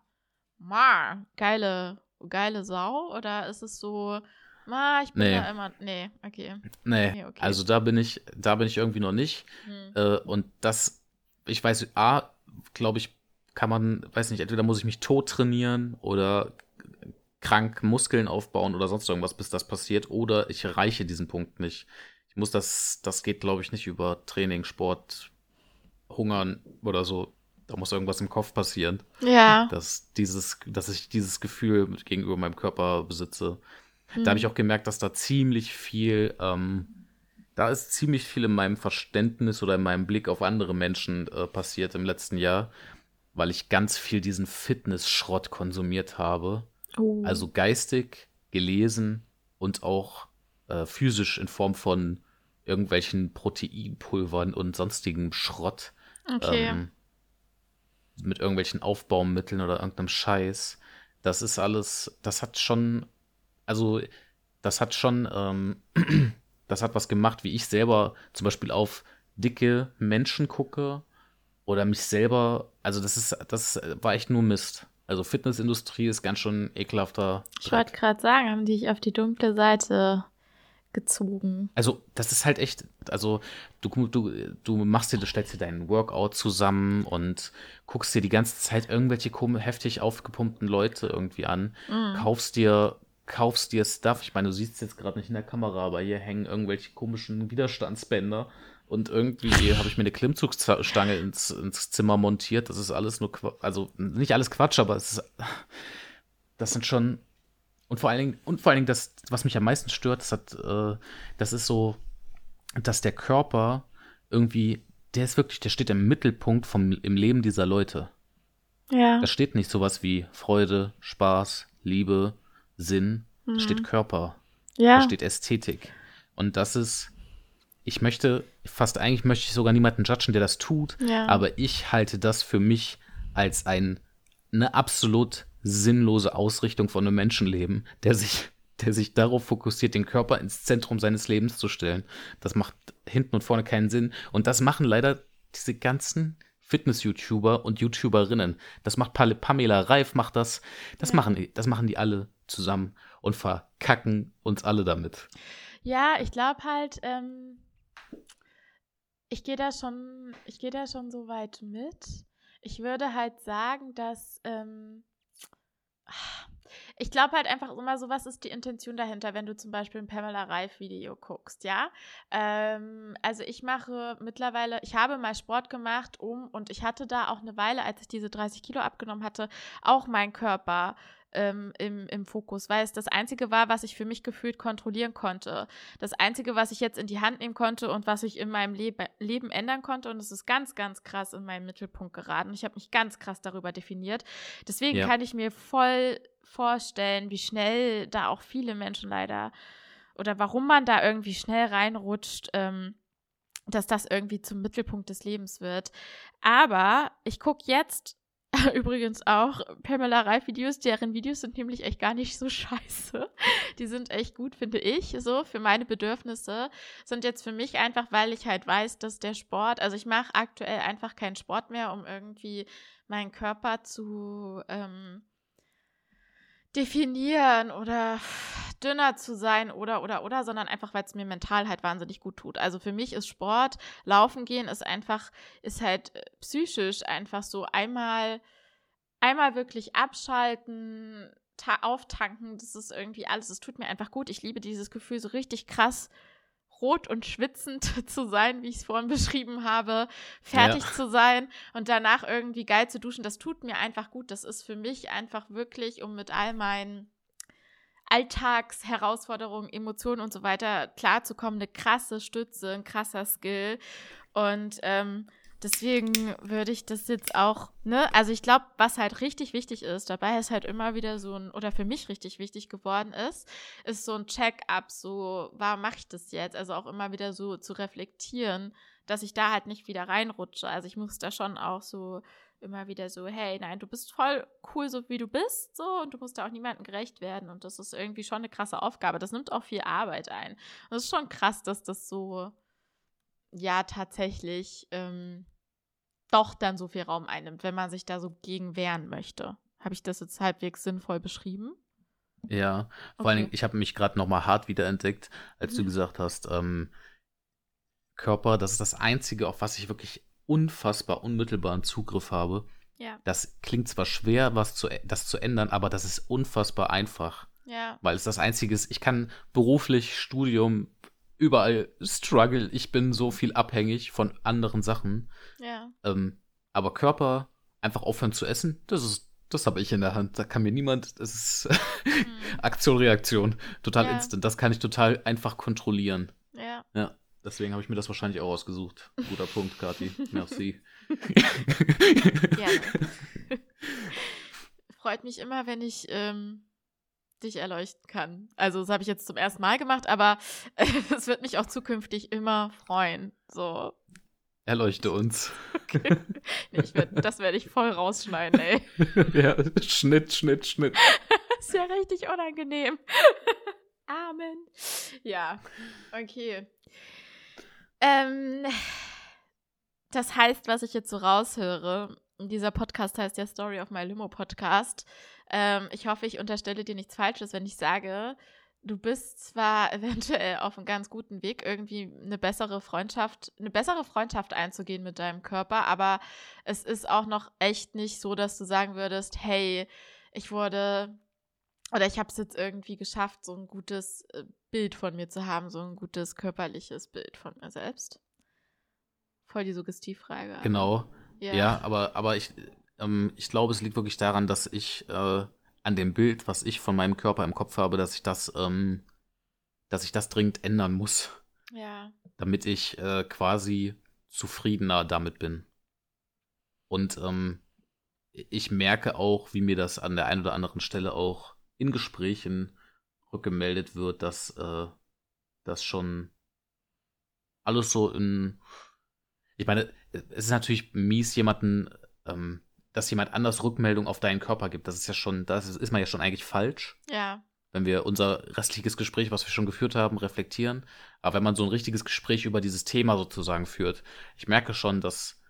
ma, geile, geile Sau? Oder ist es so, ma, ich bin Nee. da immer. Nee, okay. Nee, Nee, okay. also da bin ich, da bin ich irgendwie noch nicht. Hm. Äh, und das, ich weiß, A, glaube ich, kann man, weiß nicht, entweder muss ich mich tot trainieren oder krank Muskeln aufbauen oder sonst irgendwas, bis das passiert, oder ich erreiche diesen Punkt nicht. Ich muss das, das geht, glaube ich, nicht über Training, Sport, Hungern oder so. Da muss irgendwas im Kopf passieren, Ja. dass dieses, dass ich dieses Gefühl gegenüber meinem Körper besitze. Da habe ich Hm. auch gemerkt, dass da ziemlich viel, ähm, da ist ziemlich viel in meinem Verständnis oder in meinem Blick auf andere Menschen äh, passiert im letzten Jahr, weil ich ganz viel diesen Fitness-Schrott konsumiert habe. Oh. Also geistig, gelesen und auch äh, physisch in Form von irgendwelchen Proteinpulvern und sonstigem Schrott. okay. Ähm, mit irgendwelchen Aufbaumitteln oder irgendeinem Scheiß. Das ist alles, das hat schon, also das hat schon, ähm, das hat was gemacht, wie ich selber zum Beispiel auf dicke Menschen gucke oder mich selber, also das ist, das war echt nur Mist. Also Fitnessindustrie ist ganz schön ekelhafter. ich wollte gerade sagen, haben die dich auf die dunkle Seite gezogen. Also, das ist halt echt, also du, du, du machst dir, du stellst dir deinen Workout zusammen und guckst dir die ganze Zeit irgendwelche heftig aufgepumpten Leute irgendwie an, Mhm. kaufst dir, kaufst dir Stuff. Ich meine, du siehst es jetzt gerade nicht in der Kamera, aber hier hängen irgendwelche komischen Widerstandsbänder und irgendwie habe ich mir eine Klimmzugstange ins, ins Zimmer montiert. Das ist alles nur, Qua also nicht alles Quatsch, aber es ist, das sind schon und vor allen Dingen, und vor allen Dingen das, was mich am meisten stört, das hat, äh, das ist so, dass der Körper irgendwie, der ist wirklich, der steht im Mittelpunkt vom, im Leben dieser Leute. Ja. Da steht nicht sowas wie Freude, Spaß, Liebe, Sinn, da steht Körper, Ja. da steht Ästhetik. Und das ist, ich möchte, fast eigentlich möchte ich sogar niemanden judgen, der das tut, Ja. aber ich halte das für mich als ein, eine absolut sinnlose Ausrichtung von einem Menschenleben, der sich, der sich darauf fokussiert, den Körper ins Zentrum seines Lebens zu stellen. Das macht hinten und vorne keinen Sinn. Und das machen leider diese ganzen Fitness-YouTuber und YouTuberinnen. Das macht Pamela Reif, macht das. Das, Ja. machen, die- das machen die alle zusammen und verkacken uns alle damit. Ja, ich glaube halt, ähm, ich gehe da schon, ich gehe da schon so weit mit. Ich würde halt sagen, dass ähm, ich glaube halt einfach immer so, was ist die Intention dahinter, wenn du zum Beispiel ein Pamela Reif Video guckst, ja? Ähm, also ich mache mittlerweile, ich habe mal Sport gemacht, um und ich hatte da auch eine Weile, als ich diese 30 Kilo abgenommen hatte, auch meinen Körper ähm, im, im Fokus, weil es das Einzige war, was ich für mich gefühlt kontrollieren konnte. Das Einzige, was ich jetzt in die Hand nehmen konnte und was ich in meinem Lebe Leben ändern konnte. Und es ist ganz, ganz krass in meinen Mittelpunkt geraten. Ich habe mich ganz krass darüber definiert. Deswegen Ja. kann ich mir voll vorstellen, wie schnell da auch viele Menschen leider oder warum man da irgendwie schnell reinrutscht. Ähm, dass das irgendwie zum Mittelpunkt des Lebens wird. Aber ich gucke jetzt übrigens auch Pamela Reif Videos, deren Videos sind nämlich echt gar nicht so scheiße. Die sind echt gut, finde ich, so für meine Bedürfnisse. Sind jetzt für mich einfach, weil ich halt weiß, dass der Sport, also ich mache aktuell einfach keinen Sport mehr, um irgendwie meinen Körper zu ähm, definieren oder dünner zu sein oder oder oder, sondern einfach, weil es mir mental halt wahnsinnig gut tut. Also für mich ist Sport, Laufen gehen ist einfach, ist halt äh, psychisch einfach so einmal, einmal wirklich abschalten, ta- auftanken, das ist irgendwie alles, es tut mir einfach gut. Ich liebe dieses Gefühl, so richtig krass rot und schwitzend zu sein, wie ich es vorhin beschrieben habe, fertig Ja. zu sein und danach irgendwie geil zu duschen, das tut mir einfach gut. Das ist für mich einfach wirklich, um mit all meinen Alltagsherausforderungen, Emotionen und so weiter klarzukommen, eine krasse Stütze, ein krasser Skill. Und ähm, deswegen würde ich das jetzt auch, ne, also ich glaube, was halt richtig wichtig ist, dabei ist halt immer wieder so ein, oder für mich richtig wichtig geworden ist, ist so ein Check-up, so, warum mache ich das jetzt? Also auch immer wieder so zu reflektieren, dass ich da halt nicht wieder reinrutsche. Also ich muss da schon auch so immer wieder so, hey, nein, du bist voll cool, so wie du bist, so, und du musst da auch niemandem gerecht werden. Und das ist irgendwie schon eine krasse Aufgabe. Das nimmt auch viel Arbeit ein. Und es ist schon krass, dass das so, ja, tatsächlich ähm, doch dann so viel Raum einnimmt, wenn man sich da so gegen wehren möchte. Habe ich das jetzt halbwegs sinnvoll beschrieben? Ja, vor allen Okay. Dingen, ich habe mich gerade nochmal hart wiederentdeckt, als du Mhm. gesagt hast, ähm, Körper, das ist das Einzige, auf was ich wirklich unfassbar unmittelbaren Zugriff habe. Ja, Das klingt zwar schwer, was zu, das zu ändern, aber das ist unfassbar einfach, ja, weil es das Einzige ist, ich kann beruflich, Studium, überall struggle, ich bin so viel abhängig von anderen Sachen. ja. Ähm, aber Körper, einfach aufhören zu essen, das ist, das habe ich in der Hand. Da kann mir niemand, das ist Hm, Aktion, Reaktion, total Ja. instant. Das kann ich total einfach kontrollieren. ja. Ja, deswegen habe ich mir das wahrscheinlich auch ausgesucht. Guter Punkt, Kathi. Merci. Gerne. Freut mich immer, wenn ich ähm, dich erleuchten kann. Also, das habe ich jetzt zum ersten Mal gemacht, aber es wird mich auch zukünftig immer freuen. So. Erleuchte uns. Nee, ich werd, das werde ich voll rausschneiden, ey. ja, Schnitt, Schnitt, Schnitt. Das ist ja richtig unangenehm. Amen. Ja, okay. Ähm, das heißt, was ich jetzt so raushöre, dieser Podcast heißt ja Story of My Limo Podcast. Ähm, ich hoffe, ich unterstelle dir nichts Falsches, wenn ich sage, du bist zwar eventuell auf einem ganz guten Weg, irgendwie eine bessere Freundschaft, eine bessere Freundschaft einzugehen mit deinem Körper, aber es ist auch noch echt nicht so, dass du sagen würdest, hey, ich wurde oder ich habe es jetzt irgendwie geschafft, so ein gutes äh, Bild von mir zu haben, so ein gutes körperliches Bild von mir selbst. Voll die Suggestivfrage. Genau. Ja. Ja, aber, aber ich, ähm, ich glaube, es liegt wirklich daran, dass ich äh, an dem Bild, was ich von meinem Körper im Kopf habe, dass ich das, ähm, dass ich das dringend ändern muss, Ja. damit ich äh, quasi zufriedener damit bin. Und ähm, ich merke auch, wie mir das an der einen oder anderen Stelle auch in Gesprächen rückgemeldet wird, dass äh, das schon alles so in. Ich meine, es ist natürlich mies, jemanden, ähm, dass jemand anders Rückmeldung auf deinen Körper gibt. Das ist ja schon, das ist, ist man ja schon eigentlich falsch. Ja. Wenn wir unser restliches Gespräch, was wir schon geführt haben, reflektieren. Aber wenn man so ein richtiges Gespräch über dieses Thema sozusagen führt, ich merke schon, dass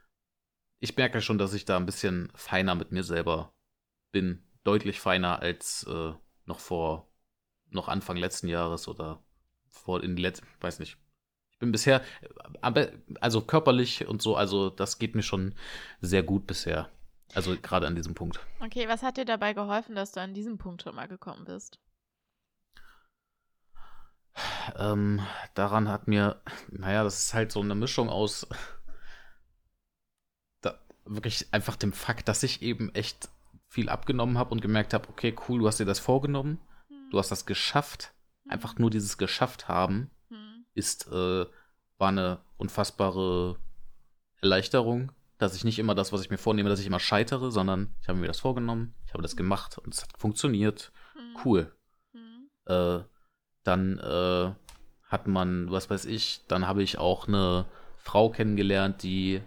ich merke schon, dass ich da ein bisschen feiner mit mir selber bin. Deutlich feiner als äh, noch vor, noch Anfang letzten Jahres oder vor in letzten, weiß nicht. Ich bin bisher, also körperlich und so, also das geht mir schon sehr gut bisher. Also gerade an diesem Punkt. Okay, was hat dir dabei geholfen, dass du an diesem Punkt schon mal gekommen bist? Ähm, daran hat mir, naja, das ist halt so eine Mischung aus da, wirklich einfach dem Fakt, dass ich eben echt viel abgenommen habe und gemerkt habe, okay, cool, du hast dir das vorgenommen, hm. du hast das geschafft. Hm. Einfach nur dieses geschafft haben hm. ist, äh, war eine unfassbare Erleichterung, dass ich nicht immer das, was ich mir vornehme, dass ich immer scheitere, sondern ich habe mir das vorgenommen, ich habe das hm. gemacht und es hat funktioniert. Hm. Cool. Hm. Äh, dann äh, hat man, was weiß ich, dann habe ich auch eine Frau kennengelernt, die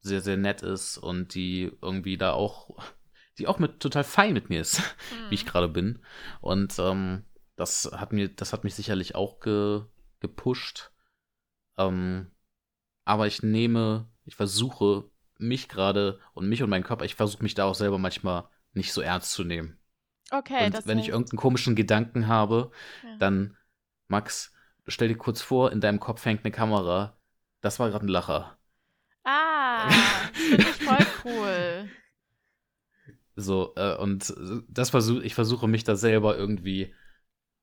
sehr, sehr nett ist und die irgendwie da auch, die auch mit total fein mit mir ist, mhm. wie ich gerade bin. Und ähm, das hat mir, das hat mich sicherlich auch ge, gepusht. Ähm, aber ich nehme, ich versuche mich gerade und mich und meinen Körper, ich versuche mich da auch selber manchmal nicht so ernst zu nehmen. Okay. Und wenn ich irgendeinen komischen Gedanken habe, ja. dann, Max, stell dir kurz vor, in deinem Kopf hängt eine Kamera. Das war gerade ein Lacher. Ah, finde ich voll cool. So, äh, und das versuche, ich versuche mich da selber irgendwie,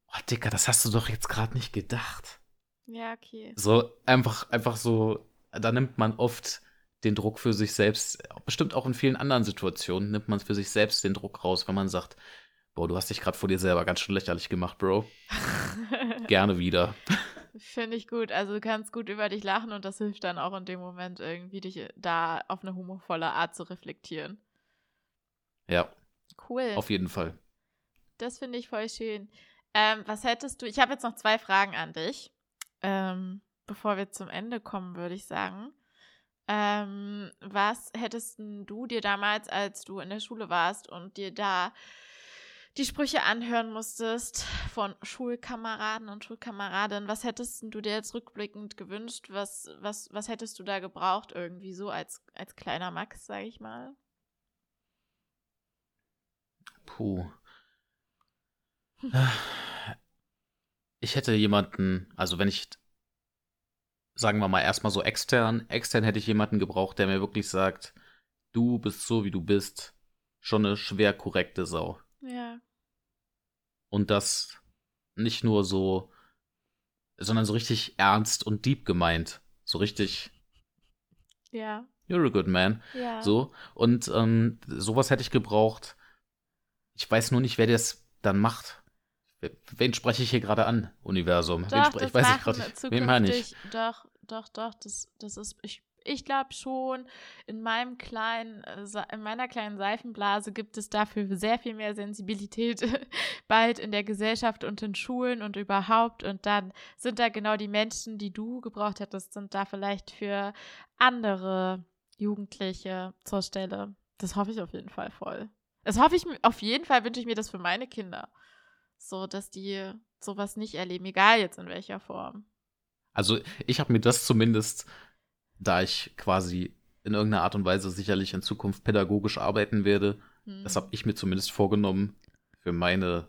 oh Dicker, das hast du doch jetzt gerade nicht gedacht. Ja, okay. So, einfach, einfach so, da nimmt man oft den Druck für sich selbst, bestimmt auch in vielen anderen Situationen, nimmt man für sich selbst den Druck raus, wenn man sagt, Boah, du hast dich gerade vor dir selber ganz schön lächerlich gemacht, Bro. Gerne wieder. Finde ich gut. Also du kannst gut über dich lachen und das hilft dann auch in dem Moment irgendwie, dich da auf eine humorvolle Art zu reflektieren. Ja. Cool. Auf jeden Fall. Das finde ich voll schön. Ähm, was hättest du, ich habe jetzt noch zwei Fragen an dich, ähm, bevor wir zum Ende kommen, würde ich sagen. Ähm, was hättest du dir damals, als du in der Schule warst und dir da die Sprüche anhören musstest von Schulkameraden und Schulkameradinnen, was hättest du dir jetzt rückblickend gewünscht? Was, was, was hättest du da gebraucht irgendwie so als, als kleiner Max, sage ich mal? Puh. Ich hätte jemanden, also wenn ich, sagen wir mal erstmal so extern, extern hätte ich jemanden gebraucht, der mir wirklich sagt, du bist so, wie du bist, schon eine schwer korrekte Sau. Ja. Und das nicht nur so, sondern so richtig ernst und deep gemeint. So richtig. Ja. You're a good man. Ja. So. Und ähm, sowas hätte ich gebraucht. Ich weiß nur nicht, wer das dann macht. Wen spreche ich hier gerade an, Universum? Doch, wen ich weiß ich gerade. Wen meine ich? Doch, doch, doch. Das, das ist. Ich ich glaube schon, in meinem kleinen, äh, in meiner kleinen Seifenblase gibt es dafür sehr viel mehr Sensibilität bald in der Gesellschaft und in Schulen und überhaupt. Und dann sind da genau die Menschen, die du gebraucht hättest, sind da vielleicht für andere Jugendliche zur Stelle. Das hoffe ich auf jeden Fall voll. Das hoffe ich, auf jeden Fall wünsche ich mir das für meine Kinder. So, dass die sowas nicht erleben, egal jetzt in welcher Form. Also ich habe mir das zumindest da ich quasi in irgendeiner Art und Weise sicherlich in Zukunft pädagogisch arbeiten werde, hm. das habe ich mir zumindest vorgenommen, für meine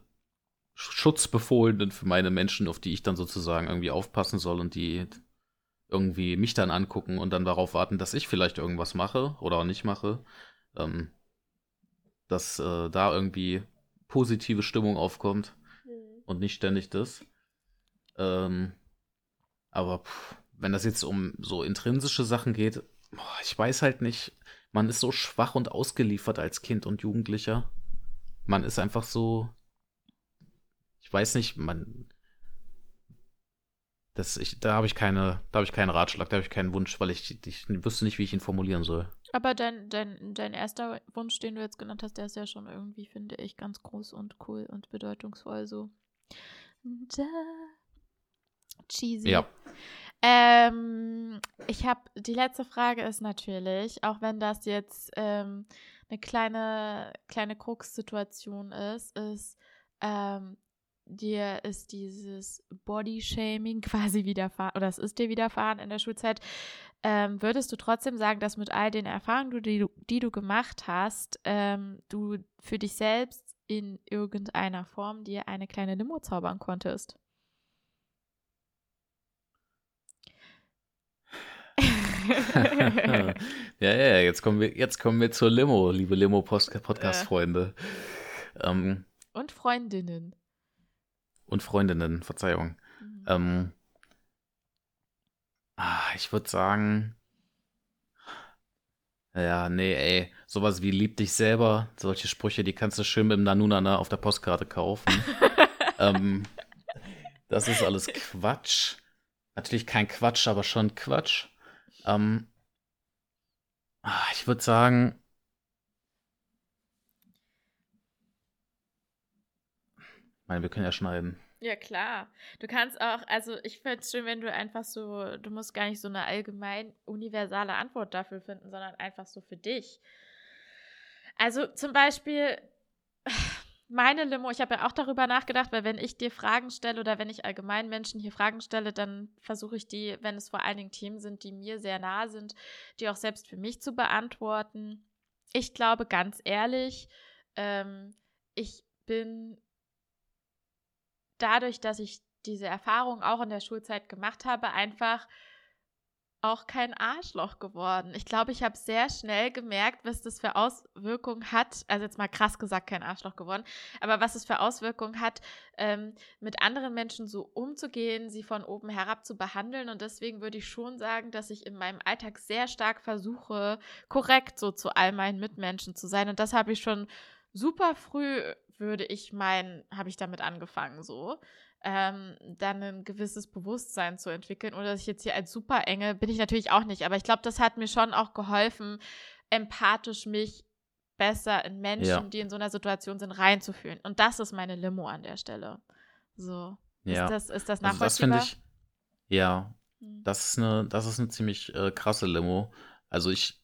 Schutzbefohlenen, für meine Menschen, auf die ich dann sozusagen irgendwie aufpassen soll und die irgendwie mich dann angucken und dann darauf warten, dass ich vielleicht irgendwas mache oder auch nicht mache, ähm, dass äh, da irgendwie positive Stimmung aufkommt. Und nicht ständig das. Ähm, aber pff, wenn das jetzt um so intrinsische Sachen geht, ich weiß halt nicht. Man ist so schwach und ausgeliefert als Kind und Jugendlicher. Man ist einfach so. Ich weiß nicht, man. Das, ich, da habe ich keine, da habe ich keinen Ratschlag, da habe ich keinen Wunsch, weil ich, ich wüsste nicht, wie ich ihn formulieren soll. Aber dein, dein, dein erster Wunsch, den du jetzt genannt hast, der ist ja schon irgendwie, finde ich, ganz groß und cool und bedeutungsvoll so. Cheesy. Ja. Ähm, ich habe, die letzte Frage ist natürlich, auch wenn das jetzt ähm, eine kleine, kleine Krux-Situation ist, ist, ähm, dir ist dieses Body-Shaming quasi widerfahren, oder es ist dir widerfahren in der Schulzeit. Ähm, würdest du trotzdem sagen, dass mit all den Erfahrungen, die du, die du gemacht hast, ähm, du für dich selbst in irgendeiner Form dir eine kleine Limo zaubern konntest? ja, ja, jetzt kommen wir, jetzt kommen wir zur Limo, liebe Limo-Podcast-Freunde. Äh. Ähm, und Freundinnen. Und Freundinnen, Verzeihung. Mhm. Ähm, ah, ich würde sagen, ja, nee, ey, sowas wie lieb dich selber, solche Sprüche, die kannst du schön mit dem Nanunana auf der Postkarte kaufen. ähm, das ist alles Quatsch. Natürlich kein Quatsch, aber schon Quatsch. Ähm, ah, ich würde sagen, ich meine, wir können ja schneiden. Ja, klar. Du kannst auch, also ich finde es schön, wenn du einfach so, du musst gar nicht so eine allgemein universale Antwort dafür finden, sondern einfach so für dich. Also zum Beispiel, meine Limo, ich habe ja auch darüber nachgedacht, weil wenn ich dir Fragen stelle oder wenn ich allgemein Menschen hier Fragen stelle, dann versuche ich die, wenn es vor allen Dingen Themen sind, die mir sehr nah sind, die auch selbst für mich zu beantworten. Ich glaube ganz ehrlich, ähm, ich bin dadurch, dass ich diese Erfahrung auch in der Schulzeit gemacht habe, einfach auch kein Arschloch geworden. Ich glaube, ich habe sehr schnell gemerkt, was das für Auswirkungen hat. Also jetzt mal krass gesagt, kein Arschloch geworden, aber was es für Auswirkungen hat, ähm, mit anderen Menschen so umzugehen, sie von oben herab zu behandeln. Und deswegen würde ich schon sagen, dass ich in meinem Alltag sehr stark versuche, korrekt so zu all meinen Mitmenschen zu sein. Und das habe ich schon super früh, würde ich meinen, habe ich damit angefangen so ähm, dann ein gewisses Bewusstsein zu entwickeln. Oder dass ich jetzt hier als super enge, bin ich natürlich auch nicht, aber ich glaube, das hat mir schon auch geholfen, empathisch mich besser in Menschen, ja. die in so einer Situation sind, reinzufühlen. Und das ist meine Limo an der Stelle. So. Ja. Ist das, ist das nachvollziehbar? Also das finde ich, ja, hm. das ist eine, das ist eine ziemlich äh, krasse Limo. Also ich,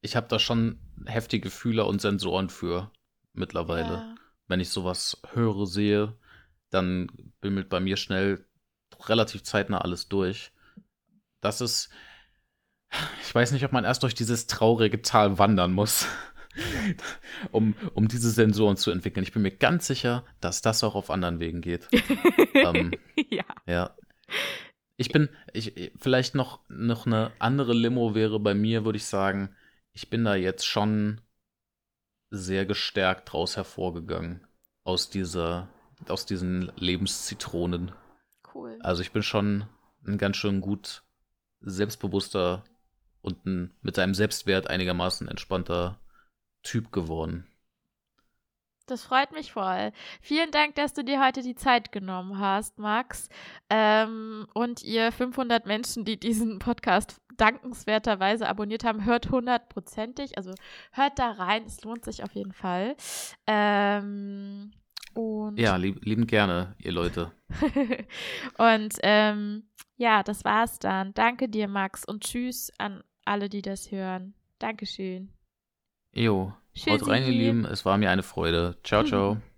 ich habe da schon heftige Fühler und Sensoren für mittlerweile. Ja. Wenn ich sowas höre, sehe, dann bimmelt bei mir schnell relativ zeitnah alles durch. Das ist, ich weiß nicht, ob man erst durch dieses traurige Tal wandern muss, um, um diese Sensoren zu entwickeln. Ich bin mir ganz sicher, dass das auch auf anderen Wegen geht. ähm, ja. Ja. Ich bin, ich, vielleicht noch, noch eine andere Limo wäre bei mir, würde ich sagen, ich bin da jetzt schon sehr gestärkt draus hervorgegangen. Aus dieser, aus diesen Lebenszitronen. Cool. Also ich bin schon ein ganz schön gut selbstbewusster und ein, mit seinem Selbstwert einigermaßen entspannter Typ geworden. Das freut mich voll. Vielen Dank, dass du dir heute die Zeit genommen hast, Max. Ähm, und ihr 500 Menschen, die diesen Podcast dankenswerterweise abonniert haben, hört hundertprozentig. Also hört da rein, es lohnt sich auf jeden Fall. Ähm, und ja, lieb, lieben gerne, ihr Leute. und ähm, ja, das war's dann. Danke dir, Max, und tschüss an alle, die das hören. Dankeschön. Jo, haut rein, ihr Lieben. Es war mir eine Freude. Ciao, ciao.